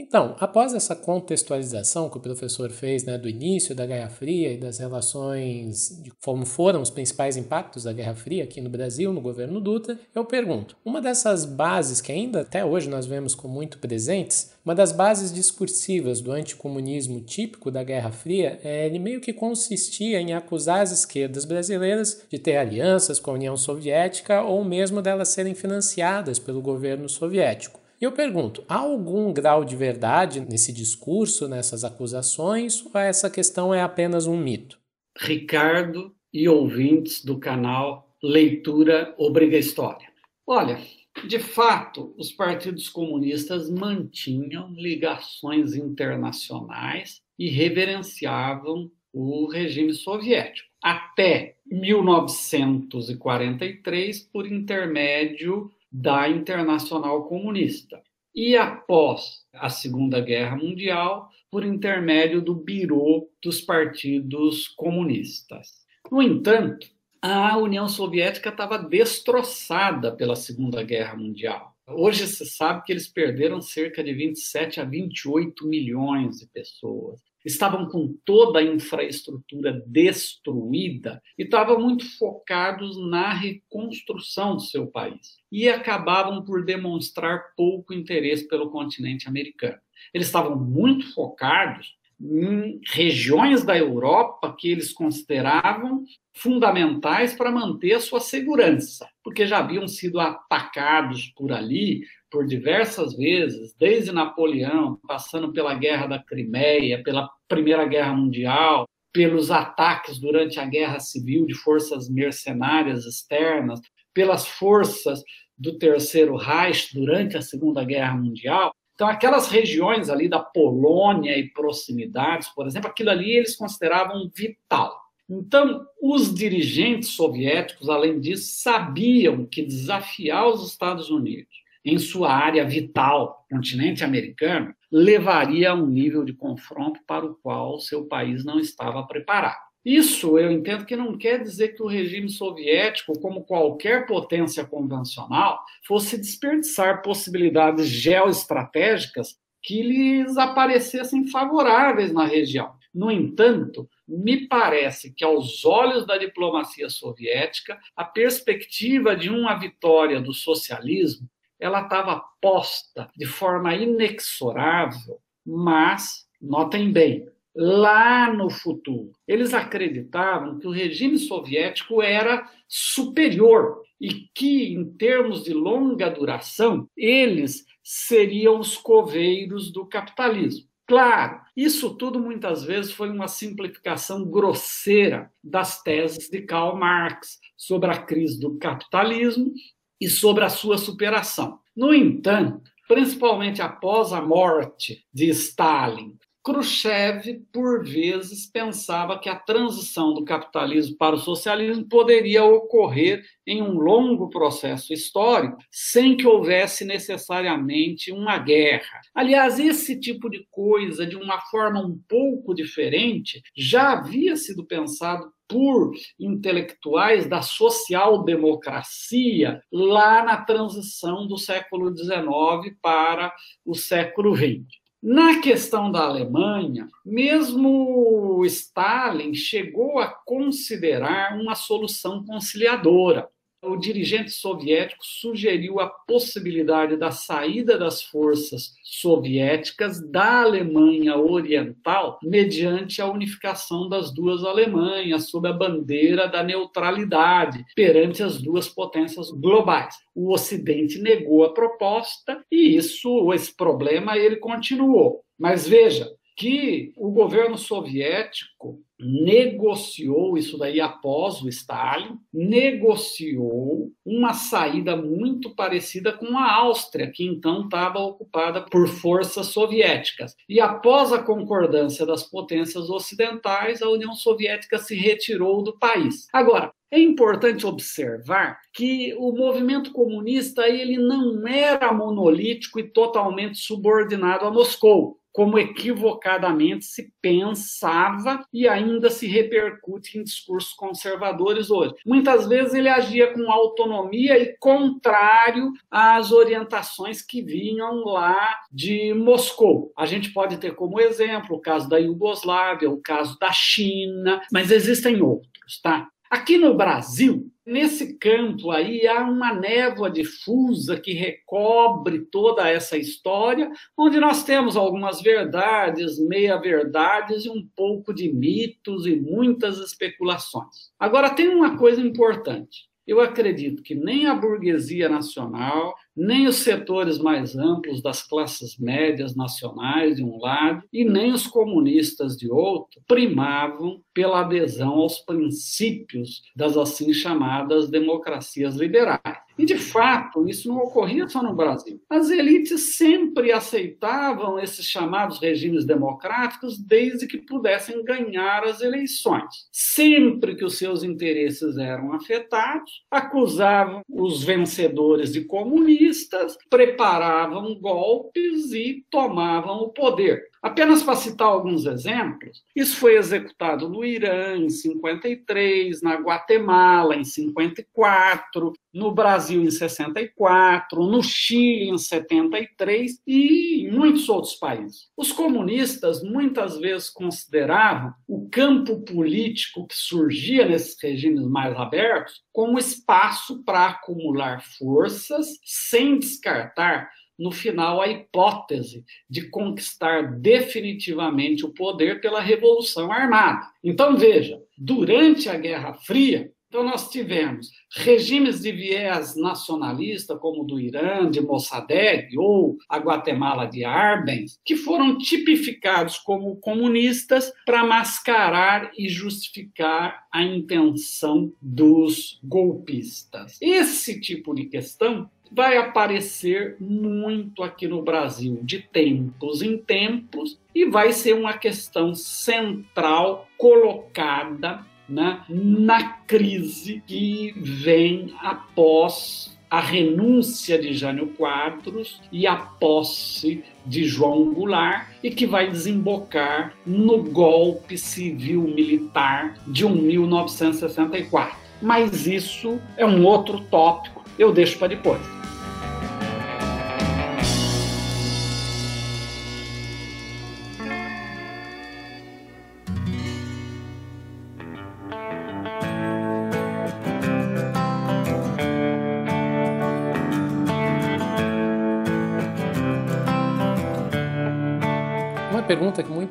Então, após essa contextualização que o professor fez né, do início da Guerra Fria e das relações, de como foram os principais impactos da Guerra Fria aqui no Brasil, no governo Dutra, eu pergunto: uma dessas bases que ainda até hoje nós vemos com muito presentes, uma das bases discursivas do anticomunismo típico da Guerra Fria, é, ele meio que consistia em acusar as esquerdas brasileiras de ter alianças com a União Soviética ou mesmo delas serem financiadas pelo governo soviético. E eu pergunto: há algum grau de verdade nesse discurso, nessas acusações, ou essa questão é apenas um mito? Ricardo e ouvintes do canal Leitura Obriga História. Olha, de fato, os partidos comunistas mantinham ligações internacionais e reverenciavam o regime soviético. Até 1943, por intermédio da Internacional Comunista. E após a Segunda Guerra Mundial, por intermédio do Biro dos Partidos Comunistas. No entanto, a União Soviética estava destroçada pela Segunda Guerra Mundial. Hoje se sabe que eles perderam cerca de 27 a 28 milhões de pessoas estavam com toda a infraestrutura destruída e estavam muito focados na reconstrução do seu país e acabavam por demonstrar pouco interesse pelo continente americano. Eles estavam muito focados em regiões da Europa que eles consideravam fundamentais para manter a sua segurança, porque já haviam sido atacados por ali por diversas vezes, desde Napoleão, passando pela Guerra da Crimeia, pela Primeira Guerra Mundial, pelos ataques durante a Guerra Civil de forças mercenárias externas, pelas forças do Terceiro Reich durante a Segunda Guerra Mundial. Então, aquelas regiões ali da Polônia e proximidades, por exemplo, aquilo ali eles consideravam vital. Então, os dirigentes soviéticos, além disso, sabiam que desafiar os Estados Unidos em sua área vital, continente americano, levaria a um nível de confronto para o qual seu país não estava preparado. Isso eu entendo que não quer dizer que o regime soviético, como qualquer potência convencional, fosse desperdiçar possibilidades geoestratégicas que lhes aparecessem favoráveis na região. No entanto, me parece que, aos olhos da diplomacia soviética, a perspectiva de uma vitória do socialismo ela estava posta de forma inexorável, mas, notem bem, lá no futuro. Eles acreditavam que o regime soviético era superior e que, em termos de longa duração, eles seriam os coveiros do capitalismo. Claro, isso tudo muitas vezes foi uma simplificação grosseira das teses de Karl Marx sobre a crise do capitalismo e sobre a sua superação. No entanto, principalmente após a morte de Stalin, Khrushchev, por vezes, pensava que a transição do capitalismo para o socialismo poderia ocorrer em um longo processo histórico, sem que houvesse necessariamente uma guerra. Aliás, esse tipo de coisa, de uma forma um pouco diferente, já havia sido pensado por intelectuais da social-democracia lá na transição do século XIX para o século XX. Na questão da Alemanha, mesmo Stalin chegou a considerar uma solução conciliadora o dirigente soviético sugeriu a possibilidade da saída das forças soviéticas da Alemanha Oriental mediante a unificação das duas Alemanhas sob a bandeira da neutralidade perante as duas potências globais. O Ocidente negou a proposta e isso, esse problema, ele continuou. Mas veja, que o governo soviético negociou, isso daí após o Stalin, negociou uma saída muito parecida com a Áustria, que então estava ocupada por forças soviéticas. E após a concordância das potências ocidentais, a União Soviética se retirou do país. Agora, é importante observar que o movimento comunista ele não era monolítico e totalmente subordinado a Moscou como equivocadamente se pensava e ainda se repercute em discursos conservadores hoje. Muitas vezes ele agia com autonomia e contrário às orientações que vinham lá de Moscou. A gente pode ter como exemplo o caso da Iugoslávia, o caso da China, mas existem outros, tá? Aqui no Brasil, nesse campo aí, há uma névoa difusa que recobre toda essa história, onde nós temos algumas verdades, meia-verdades e um pouco de mitos e muitas especulações. Agora, tem uma coisa importante. Eu acredito que nem a burguesia nacional, nem os setores mais amplos das classes médias nacionais, de um lado, e nem os comunistas, de outro, primavam pela adesão aos princípios das assim chamadas democracias liberais. E, de fato, isso não ocorria só no Brasil. As elites sempre aceitavam esses chamados regimes democráticos desde que pudessem ganhar as eleições. Sempre que os seus interesses eram afetados, acusavam os vencedores de comunistas, preparavam golpes e tomavam o poder. Apenas para citar alguns exemplos, isso foi executado no Irã em 53, na Guatemala em 54, no Brasil em 64, no Chile em 73 e em muitos outros países. Os comunistas muitas vezes consideravam o campo político que surgia nesses regimes mais abertos como espaço para acumular forças, sem descartar no final, a hipótese de conquistar definitivamente o poder pela Revolução Armada. Então, veja, durante a Guerra Fria, então nós tivemos regimes de viés nacionalista, como o do Irã, de Mossadegh, ou a Guatemala de Arbenz, que foram tipificados como comunistas para mascarar e justificar a intenção dos golpistas. Esse tipo de questão vai aparecer muito aqui no Brasil, de tempos em tempos, e vai ser uma questão central colocada né, na crise que vem após a renúncia de Jânio Quadros e a posse de João Goulart e que vai desembocar no golpe civil-militar de 1964. Mas isso é um outro tópico, eu deixo para depois.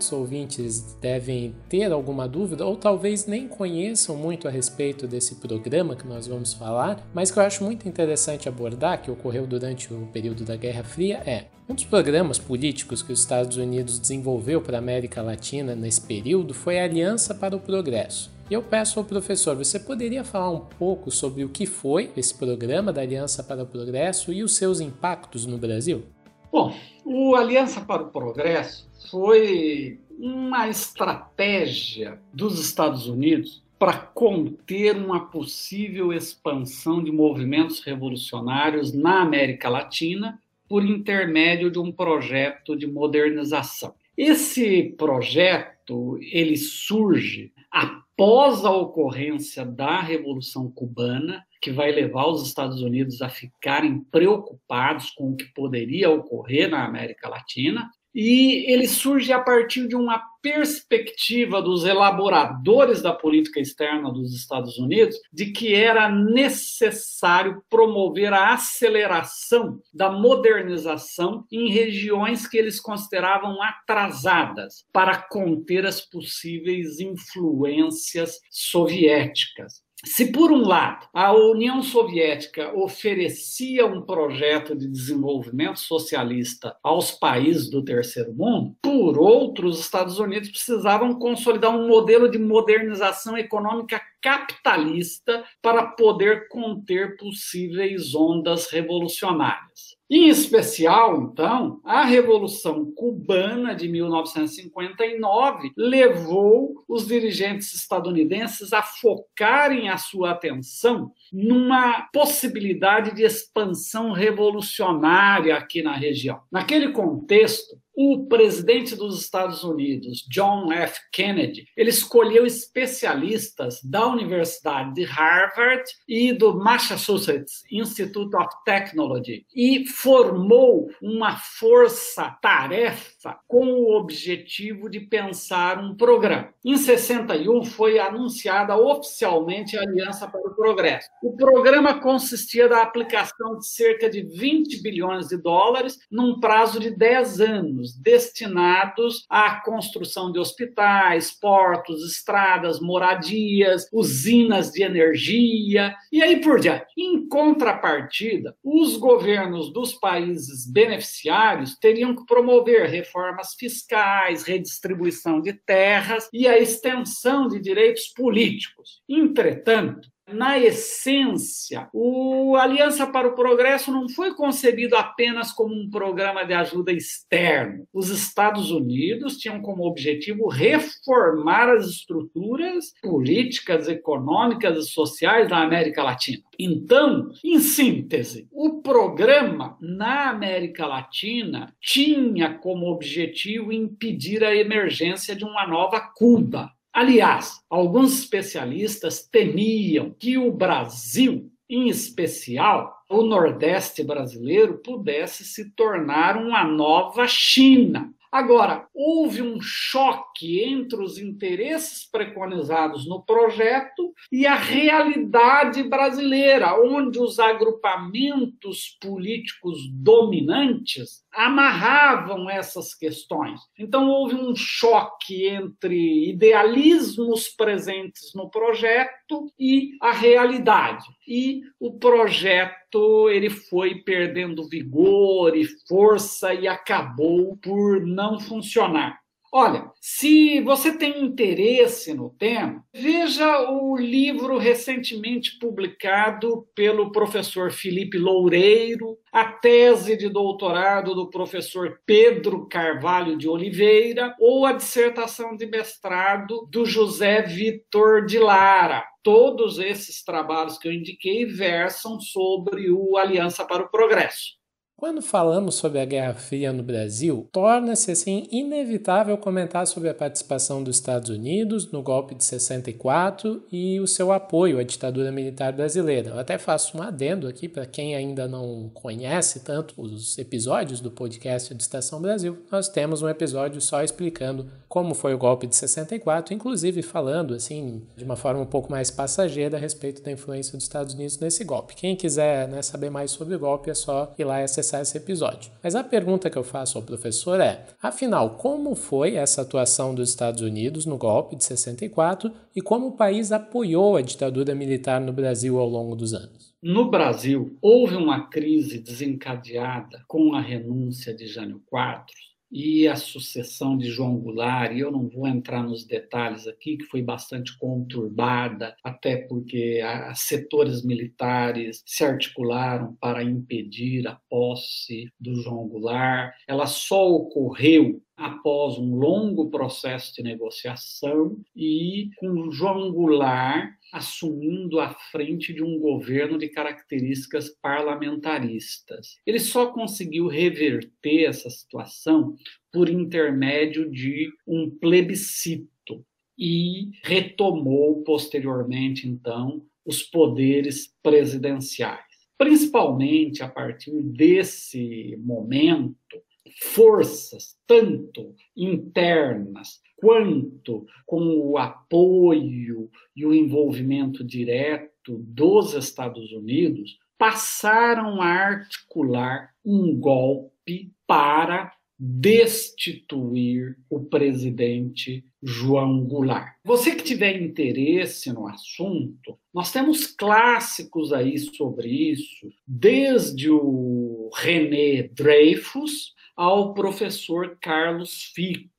Muitos ouvintes devem ter alguma dúvida ou talvez nem conheçam muito a respeito desse programa que nós vamos falar, mas que eu acho muito interessante abordar, que ocorreu durante o período da Guerra Fria, é um dos programas políticos que os Estados Unidos desenvolveu para a América Latina nesse período foi a Aliança para o Progresso. E eu peço ao professor, você poderia falar um pouco sobre o que foi esse programa da Aliança para o Progresso e os seus impactos no Brasil? Bom, o Aliança para o Progresso foi uma estratégia dos Estados Unidos para conter uma possível expansão de movimentos revolucionários na América Latina por intermédio de um projeto de modernização. Esse projeto ele surge após a ocorrência da Revolução Cubana, que vai levar os Estados Unidos a ficarem preocupados com o que poderia ocorrer na América Latina, e ele surge a partir de uma perspectiva dos elaboradores da política externa dos Estados Unidos de que era necessário promover a aceleração da modernização em regiões que eles consideravam atrasadas para conter as possíveis influências soviéticas. Se, por um lado, a União Soviética oferecia um projeto de desenvolvimento socialista aos países do terceiro mundo, por outro, os Estados Unidos precisavam consolidar um modelo de modernização econômica capitalista para poder conter possíveis ondas revolucionárias. Em especial, então, a Revolução Cubana de 1959 levou os dirigentes estadunidenses a focarem a sua atenção numa possibilidade de expansão revolucionária aqui na região. Naquele contexto, o presidente dos Estados Unidos, John F. Kennedy, ele escolheu especialistas da Universidade de Harvard e do Massachusetts Institute of Technology e formou uma força-tarefa com o objetivo de pensar um programa. Em 61 foi anunciada oficialmente a Aliança para o Progresso. O programa consistia da aplicação de cerca de 20 bilhões de dólares num prazo de 10 anos destinados à construção de hospitais, portos, estradas, moradias, usinas de energia e aí por diante. Em contrapartida, os governos dos países beneficiários teriam que promover reformas fiscais, redistribuição de terras e a extensão de direitos políticos. Entretanto, na essência, o Aliança para o Progresso não foi concebido apenas como um programa de ajuda externo. Os Estados Unidos tinham como objetivo reformar as estruturas políticas, econômicas e sociais da América Latina. Então, em síntese, o programa na América Latina tinha como objetivo impedir a emergência de uma nova Cuba Aliás, alguns especialistas temiam que o Brasil, em especial o Nordeste brasileiro, pudesse se tornar uma nova China. Agora, houve um choque entre os interesses preconizados no projeto e a realidade brasileira, onde os agrupamentos políticos dominantes amarravam essas questões. Então houve um choque entre idealismos presentes no projeto e a realidade. E o projeto ele foi perdendo vigor e força e acabou por não funcionar. Olha, se você tem interesse no tema, veja o livro recentemente publicado pelo professor Felipe Loureiro, a tese de doutorado do professor Pedro Carvalho de Oliveira ou a dissertação de mestrado do José Vitor de Lara. Todos esses trabalhos que eu indiquei versam sobre o Aliança para o Progresso. Quando falamos sobre a Guerra Fria no Brasil, torna-se assim inevitável comentar sobre a participação dos Estados Unidos no golpe de 64 e o seu apoio à ditadura militar brasileira. Eu até faço um adendo aqui para quem ainda não conhece tanto os episódios do podcast de Estação Brasil. Nós temos um episódio só explicando como foi o golpe de 64, inclusive falando assim de uma forma um pouco mais passageira a respeito da influência dos Estados Unidos nesse golpe. Quem quiser né, saber mais sobre o golpe é só ir lá e acessar esse episódio. Mas a pergunta que eu faço ao professor é: afinal, como foi essa atuação dos Estados Unidos no golpe de 64 e como o país apoiou a ditadura militar no Brasil ao longo dos anos? No Brasil, houve uma crise desencadeada com a renúncia de Jânio Quadros e a sucessão de João Goulart, e eu não vou entrar nos detalhes aqui, que foi bastante conturbada, até porque setores militares se articularam para impedir a posse do João Goulart. Ela só ocorreu após um longo processo de negociação e com João Goulart assumindo a frente de um governo de características parlamentaristas. Ele só conseguiu reverter essa situação por intermédio de um plebiscito e retomou posteriormente, então, os poderes presidenciais. Principalmente a partir desse momento, forças, tanto internas quanto com o apoio e o envolvimento direto dos Estados Unidos, passaram a articular um golpe para destituir o presidente João Goulart. Você que tiver interesse no assunto, nós temos clássicos aí sobre isso, desde o René Dreyfus ao professor Carlos Fico,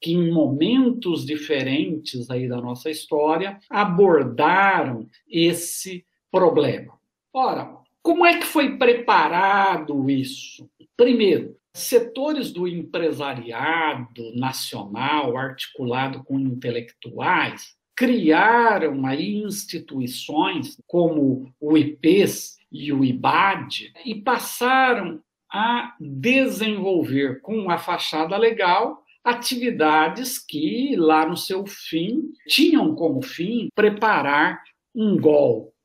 que em momentos diferentes aí da nossa história abordaram esse problema. Ora, como é que foi preparado isso? Primeiro, setores do empresariado nacional, articulado com intelectuais, criaram aí instituições como o IPES e o IBAD e passaram a desenvolver com a fachada legal atividades que, lá no seu fim, tinham como fim preparar um golpe.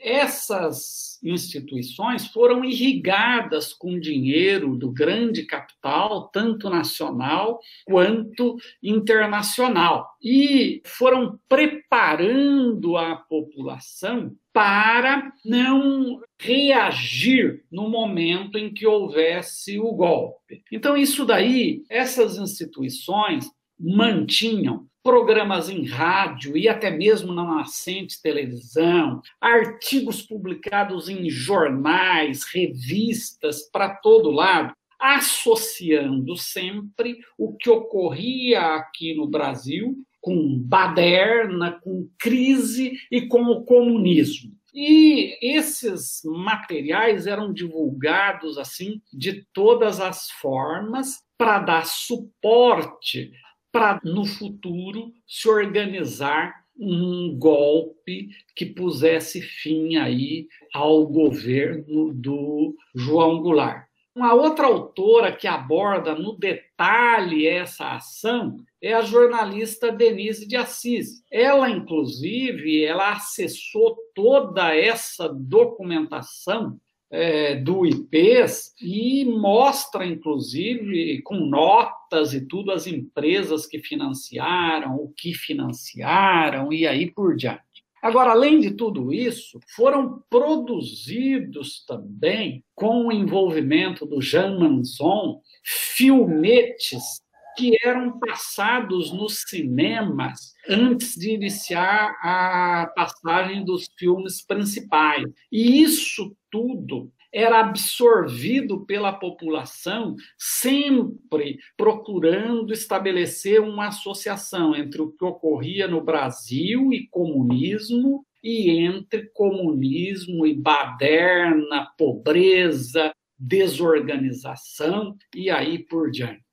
Essas instituições foram irrigadas com dinheiro do grande capital, tanto nacional quanto internacional, e foram preparando a população para não reagir no momento em que houvesse o golpe. Então, isso daí, essas instituições mantinham programas em rádio e até mesmo na nascente televisão, artigos publicados em jornais, revistas para todo lado, associando sempre o que ocorria aqui no Brasil com baderna, com crise e com o comunismo. E esses materiais eram divulgados assim de todas as formas para dar suporte para no futuro se organizar um golpe que pusesse fim aí ao governo do João Goulart. Uma outra autora que aborda no detalhe essa ação é a jornalista Denise de Assis. Ela, inclusive, ela acessou toda essa documentação é, do IPES e mostra, inclusive, com notas e tudo, as empresas que financiaram, o que financiaram e aí por diante. Agora, além de tudo isso, foram produzidos também, com o envolvimento do Jean Manson, filmetes que eram passados nos cinemas antes de iniciar a passagem dos filmes principais. E isso tudo era absorvido pela população, sempre procurando estabelecer uma associação entre o que ocorria no Brasil e comunismo e entre comunismo e baderna, pobreza, desorganização e aí por diante.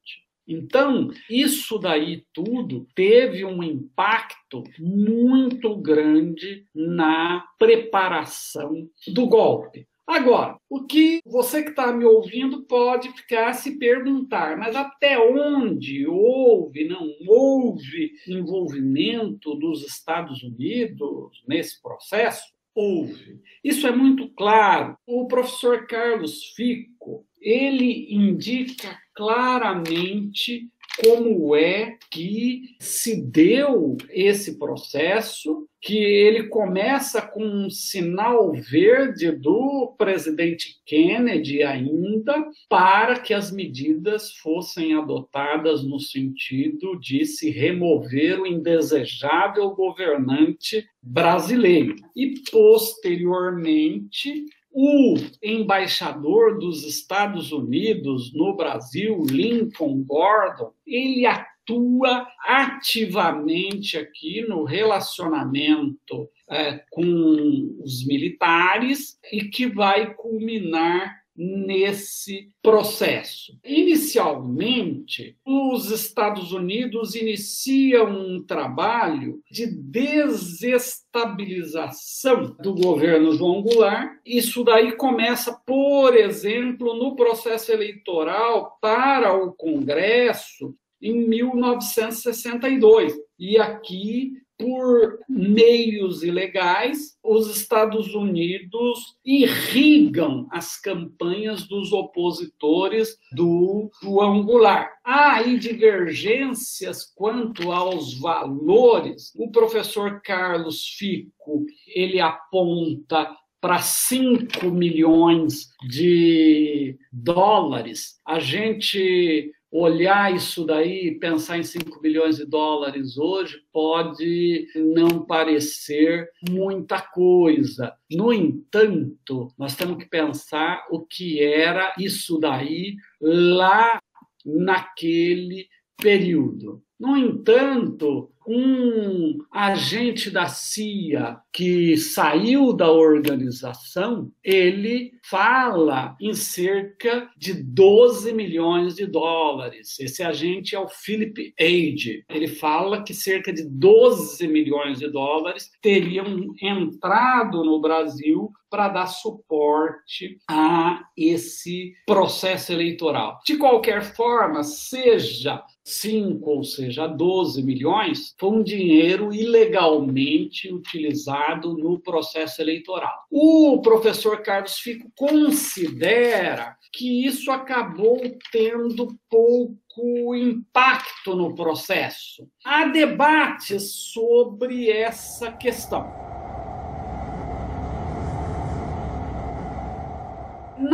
Então, isso daí tudo teve um impacto muito grande na preparação do golpe. Agora, o que você que está me ouvindo pode ficar se perguntar, mas até onde houve, não houve envolvimento dos Estados Unidos nesse processo? Houve. Isso é muito claro. O professor Carlos Fico, ele indica claramente como é que se deu esse processo, que ele começa com um sinal verde do presidente Kennedy ainda para que as medidas fossem adotadas no sentido de se remover o indesejável governante brasileiro. E posteriormente o embaixador dos Estados Unidos no Brasil, Lincoln Gordon, ele atua ativamente aqui no relacionamento é, com os militares e que vai culminar nesse processo. Inicialmente, os Estados Unidos iniciam um trabalho de desestabilização do governo João Goulart. Isso daí começa, por exemplo, no processo eleitoral para o Congresso em 1962. E aqui por meios ilegais, os Estados Unidos irrigam as campanhas dos opositores do João Goulart. Há aí divergências quanto aos valores. O professor Carlos Fico, ele aponta para 5 milhões de dólares. A gente olhar isso daí pensar em 5 bilhões de dólares hoje pode não parecer muita coisa. No entanto, nós temos que pensar o que era isso daí lá naquele período. No entanto, um agente da CIA que saiu da organização, ele fala em cerca de 12 milhões de dólares. Esse agente é o Philip Age. Ele fala que cerca de 12 milhões de dólares teriam entrado no Brasil para dar suporte a esse processo eleitoral. De qualquer forma, seja 5 ou seja 12 milhões, foi um dinheiro ilegalmente utilizado no processo eleitoral. O professor Carlos Fico considera que isso acabou tendo pouco impacto no processo. Há debates sobre essa questão.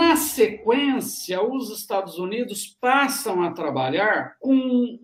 Na sequência, os Estados Unidos passam a trabalhar com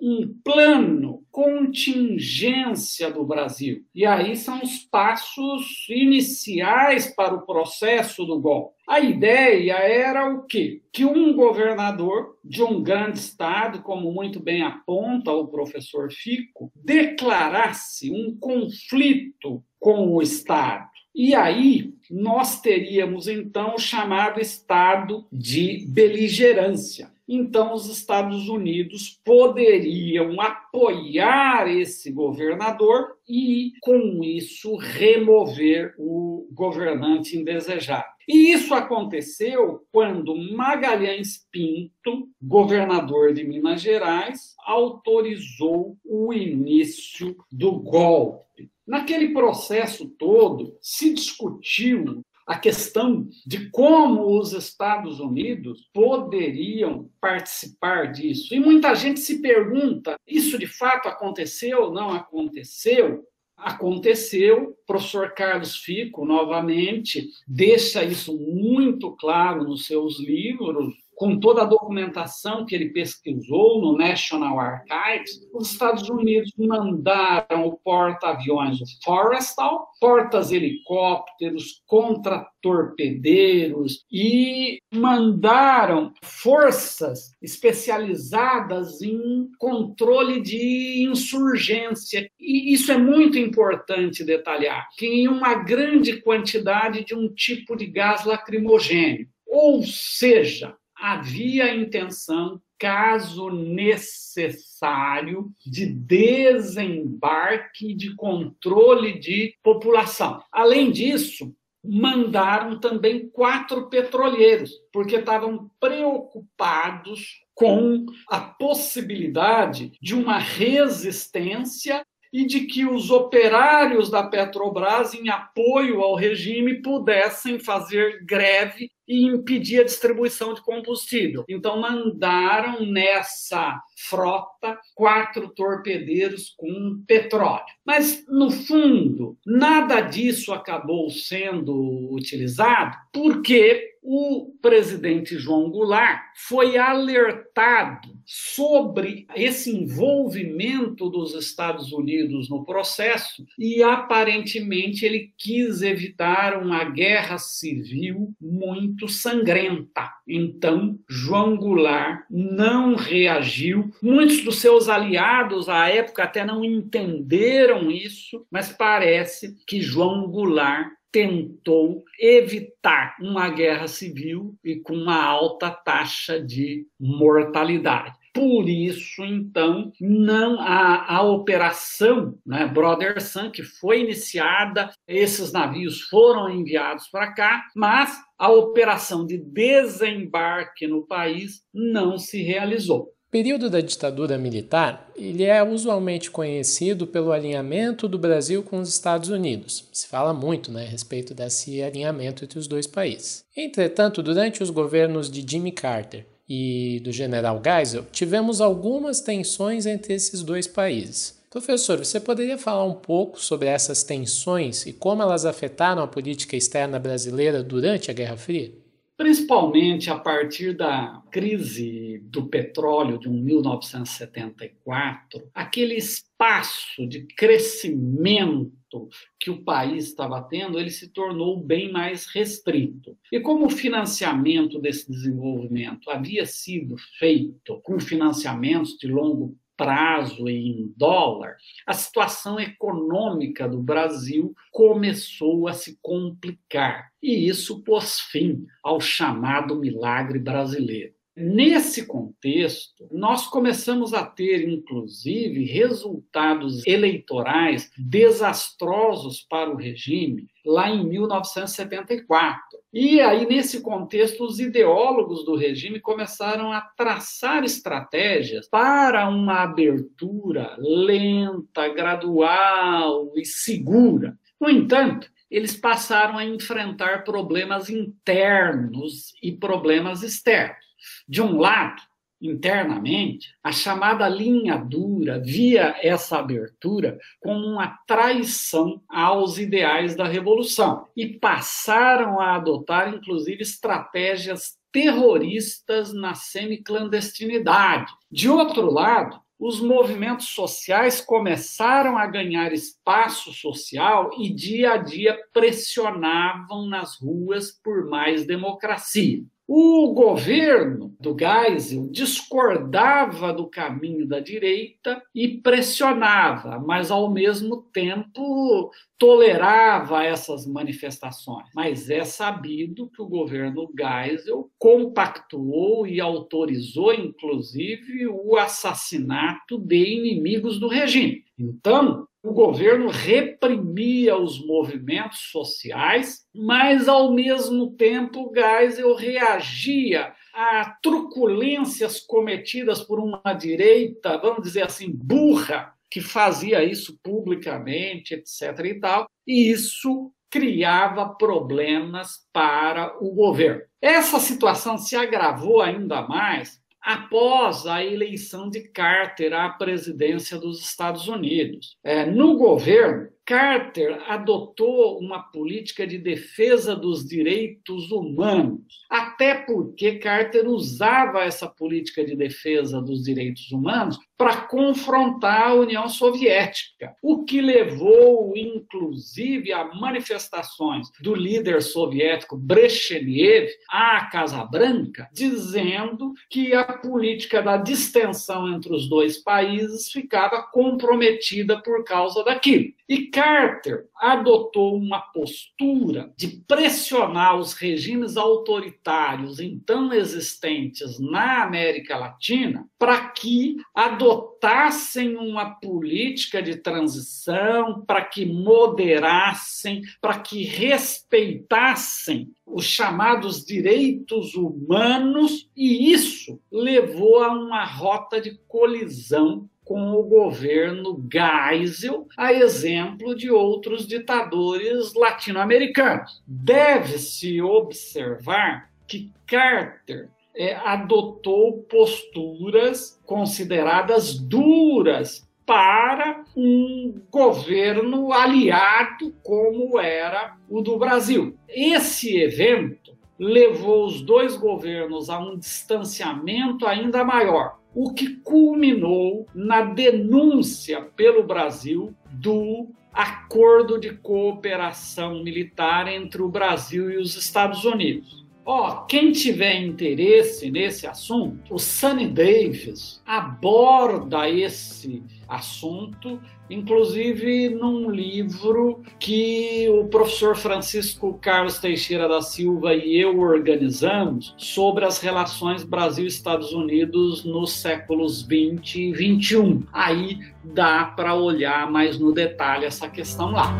um plano contingência do Brasil. E aí são os passos iniciais para o processo do golpe. A ideia era o quê? Que um governador de um grande estado, como muito bem aponta o professor Fico, declarasse um conflito com o Estado. E aí nós teríamos então o chamado estado de beligerância. Então, os Estados Unidos poderiam apoiar esse governador e, com isso, remover o governante indesejado. E isso aconteceu quando Magalhães Pinto, governador de Minas Gerais, autorizou o início do golpe. Naquele processo todo, se discutiu a questão de como os Estados Unidos poderiam participar disso. E muita gente se pergunta: isso de fato aconteceu? Não aconteceu? Aconteceu, o professor Carlos Fico, novamente, deixa isso muito claro nos seus livros, com toda a documentação que ele pesquisou no National Archives, os Estados Unidos mandaram o porta-aviões Forrestal, portas-helicópteros, contra-torpedeiros e mandaram forças especializadas em controle de insurgência. E isso é muito importante detalhar, que em uma grande quantidade de um tipo de gás lacrimogênio. Ou seja, havia intenção, caso necessário, de desembarque de controle de população. Além disso, mandaram também quatro petroleiros, porque estavam preocupados com a possibilidade de uma resistência e de que os operários da Petrobras, em apoio ao regime, pudessem fazer greve e impedir a distribuição de combustível. Então, mandaram nessa frota quatro torpedeiros com petróleo. Mas, no fundo, nada disso acabou sendo utilizado porque o presidente João Goulart foi alertado sobre esse envolvimento dos Estados Unidos no processo e aparentemente ele quis evitar uma guerra civil muito sangrenta. Então, João Goulart não reagiu. Muitos dos seus aliados à época até não entenderam isso, mas parece que João Goulart tentou evitar uma guerra civil e com uma alta taxa de mortalidade. Por isso, então, não a, a operação né, Brother Sun, que foi iniciada, esses navios foram enviados para cá, mas a operação de desembarque no país não se realizou. O período da ditadura militar, ele é usualmente conhecido pelo alinhamento do Brasil com os Estados Unidos. Se fala muito né, a respeito desse alinhamento entre os dois países. Entretanto, durante os governos de Jimmy Carter e do general Geisel, tivemos algumas tensões entre esses dois países. Professor, você poderia falar um pouco sobre essas tensões e como elas afetaram a política externa brasileira durante a Guerra Fria? Principalmente a partir da crise do petróleo de 1974, aquele espaço de crescimento que o país estava tendo, ele se tornou bem mais restrito. E como o financiamento desse desenvolvimento havia sido feito com financiamentos de longo prazo em dólar, a situação econômica do Brasil começou a se complicar. E isso pôs fim ao chamado milagre brasileiro. Nesse contexto, nós começamos a ter, inclusive, resultados eleitorais desastrosos para o regime lá em 1974. E aí, nesse contexto, os ideólogos do regime começaram a traçar estratégias para uma abertura lenta, gradual e segura. No entanto, eles passaram a enfrentar problemas internos e problemas externos. De um lado, internamente, a chamada linha dura via essa abertura como uma traição aos ideais da revolução e passaram a adotar, inclusive, estratégias terroristas na semiclandestinidade. De outro lado, os movimentos sociais começaram a ganhar espaço social e dia a dia pressionavam nas ruas por mais democracia. O governo do Geisel discordava do caminho da direita e pressionava, mas ao mesmo tempo tolerava essas manifestações. Mas é sabido que o governo Geisel compactuou e autorizou, inclusive, o assassinato de inimigos do regime. Então, o governo reprimia os movimentos sociais, mas ao mesmo tempo Geisel reagia a truculências cometidas por uma direita, vamos dizer assim, burra, que fazia isso publicamente, etc. e tal, e isso criava problemas para o governo. Essa situação se agravou ainda mais após a eleição de Carter à presidência dos Estados Unidos. É, no governo, Carter adotou uma política de defesa dos direitos humanos, até porque Carter usava essa política de defesa dos direitos humanos para confrontar a União Soviética, o que levou, inclusive, a manifestações do líder soviético Brezhnev à Casa Branca, dizendo que a política da distensão entre os dois países ficava comprometida por causa daquilo. E Carter adotou uma postura de pressionar os regimes autoritários então existentes na América Latina para que adotassem uma política de transição, para que moderassem, para que respeitassem os chamados direitos humanos, e isso levou a uma rota de colisão com o governo Geisel, a exemplo de outros ditadores latino-americanos. Deve-se observar que Carter é, adotou posturas consideradas duras para um governo aliado como era o do Brasil. Esse evento levou os dois governos a um distanciamento ainda maior o que culminou na denúncia pelo Brasil do acordo de cooperação militar entre o Brasil e os Estados Unidos. Ó, quem tiver interesse nesse assunto, o Sunny Davis aborda esse assunto, inclusive num livro que o professor Francisco Carlos Teixeira da Silva e eu organizamos sobre as relações Brasil-Estados Unidos nos séculos 20 e 21. Aí dá para olhar mais no detalhe essa questão lá.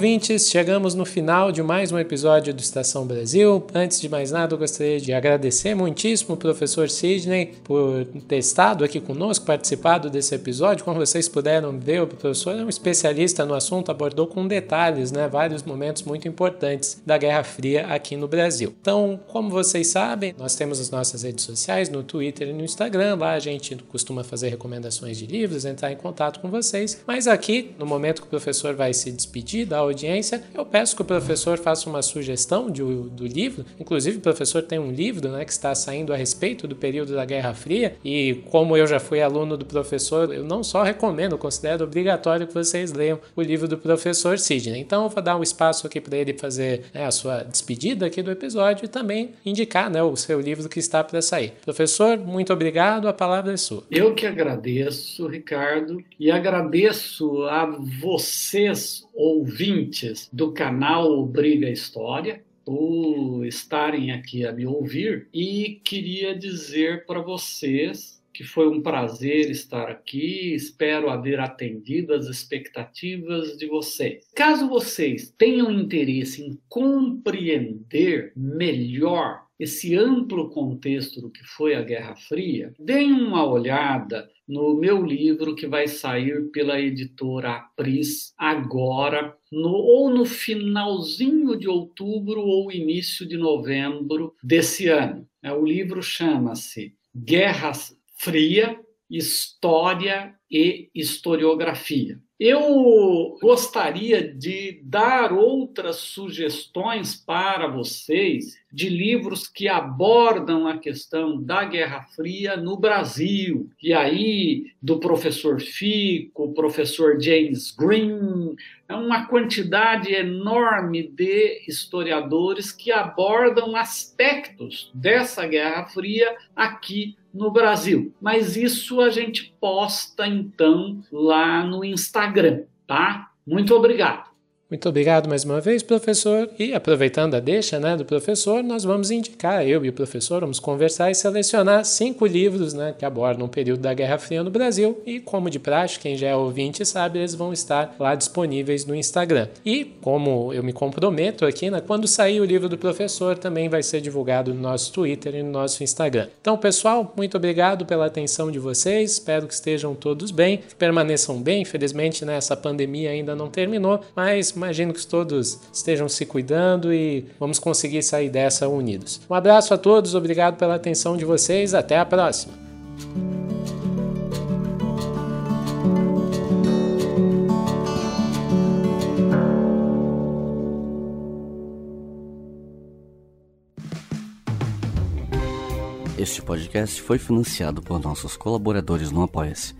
Ouvintes, chegamos no final de mais um episódio do Estação Brasil. Antes de mais nada, eu gostaria de agradecer muitíssimo o professor Sidney por ter estado aqui conosco, participado desse episódio. Como vocês puderam ver, o professor é um especialista no assunto, abordou com detalhes né, vários momentos muito importantes da Guerra Fria aqui no Brasil. Então, como vocês sabem, nós temos as nossas redes sociais no Twitter e no Instagram. Lá a gente costuma fazer recomendações de livros, entrar em contato com vocês. Mas aqui, no momento que o professor vai se despedir, da audiência, eu peço que o professor faça uma sugestão de, do livro. Inclusive, o professor tem um livro né, que está saindo a respeito do período da Guerra Fria, e como eu já fui aluno do professor, eu não só recomendo, considero obrigatório que vocês leiam o livro do professor Sidney. Então, eu vou dar um espaço aqui para ele fazer né, a sua despedida aqui do episódio e também indicar né, o seu livro que está para sair. Professor, muito obrigado, a palavra é sua. Eu que agradeço, Ricardo, e agradeço a vocês, ouvintes do canal Briga História por estarem aqui a me ouvir. E queria dizer para vocês que foi um prazer estar aqui, espero haver atendido as expectativas de vocês. Caso vocês tenham interesse em compreender melhor esse amplo contexto do que foi a Guerra Fria, deem uma olhada no meu livro que vai sair pela editora Apris agora, no, ou no finalzinho de outubro ou início de novembro desse ano. É, o livro chama-se Guerra Fria, História e Historiografia. Eu gostaria de dar outras sugestões para vocês de livros que abordam a questão da Guerra Fria no Brasil. E aí, do professor Fico, professor James Green, é uma quantidade enorme de historiadores que abordam aspectos dessa Guerra Fria aqui no Brasil. Mas isso a gente posta então lá no Instagram, tá? Muito obrigado. Muito obrigado mais uma vez, professor. E aproveitando a deixa né, do professor, nós vamos indicar, eu e o professor, vamos conversar e selecionar cinco livros né, que abordam o período da Guerra Fria no Brasil. E, como de praxe, quem já é ouvinte sabe, eles vão estar lá disponíveis no Instagram. E, como eu me comprometo aqui, né, quando sair o livro do professor, também vai ser divulgado no nosso Twitter e no nosso Instagram. Então, pessoal, muito obrigado pela atenção de vocês. Espero que estejam todos bem, que permaneçam bem. Infelizmente, né, essa pandemia ainda não terminou, mas imagino que todos estejam se cuidando e vamos conseguir sair dessa unidos. Um abraço a todos, obrigado pela atenção de vocês, até a próxima. Este podcast foi financiado por nossos colaboradores no Apoia-se.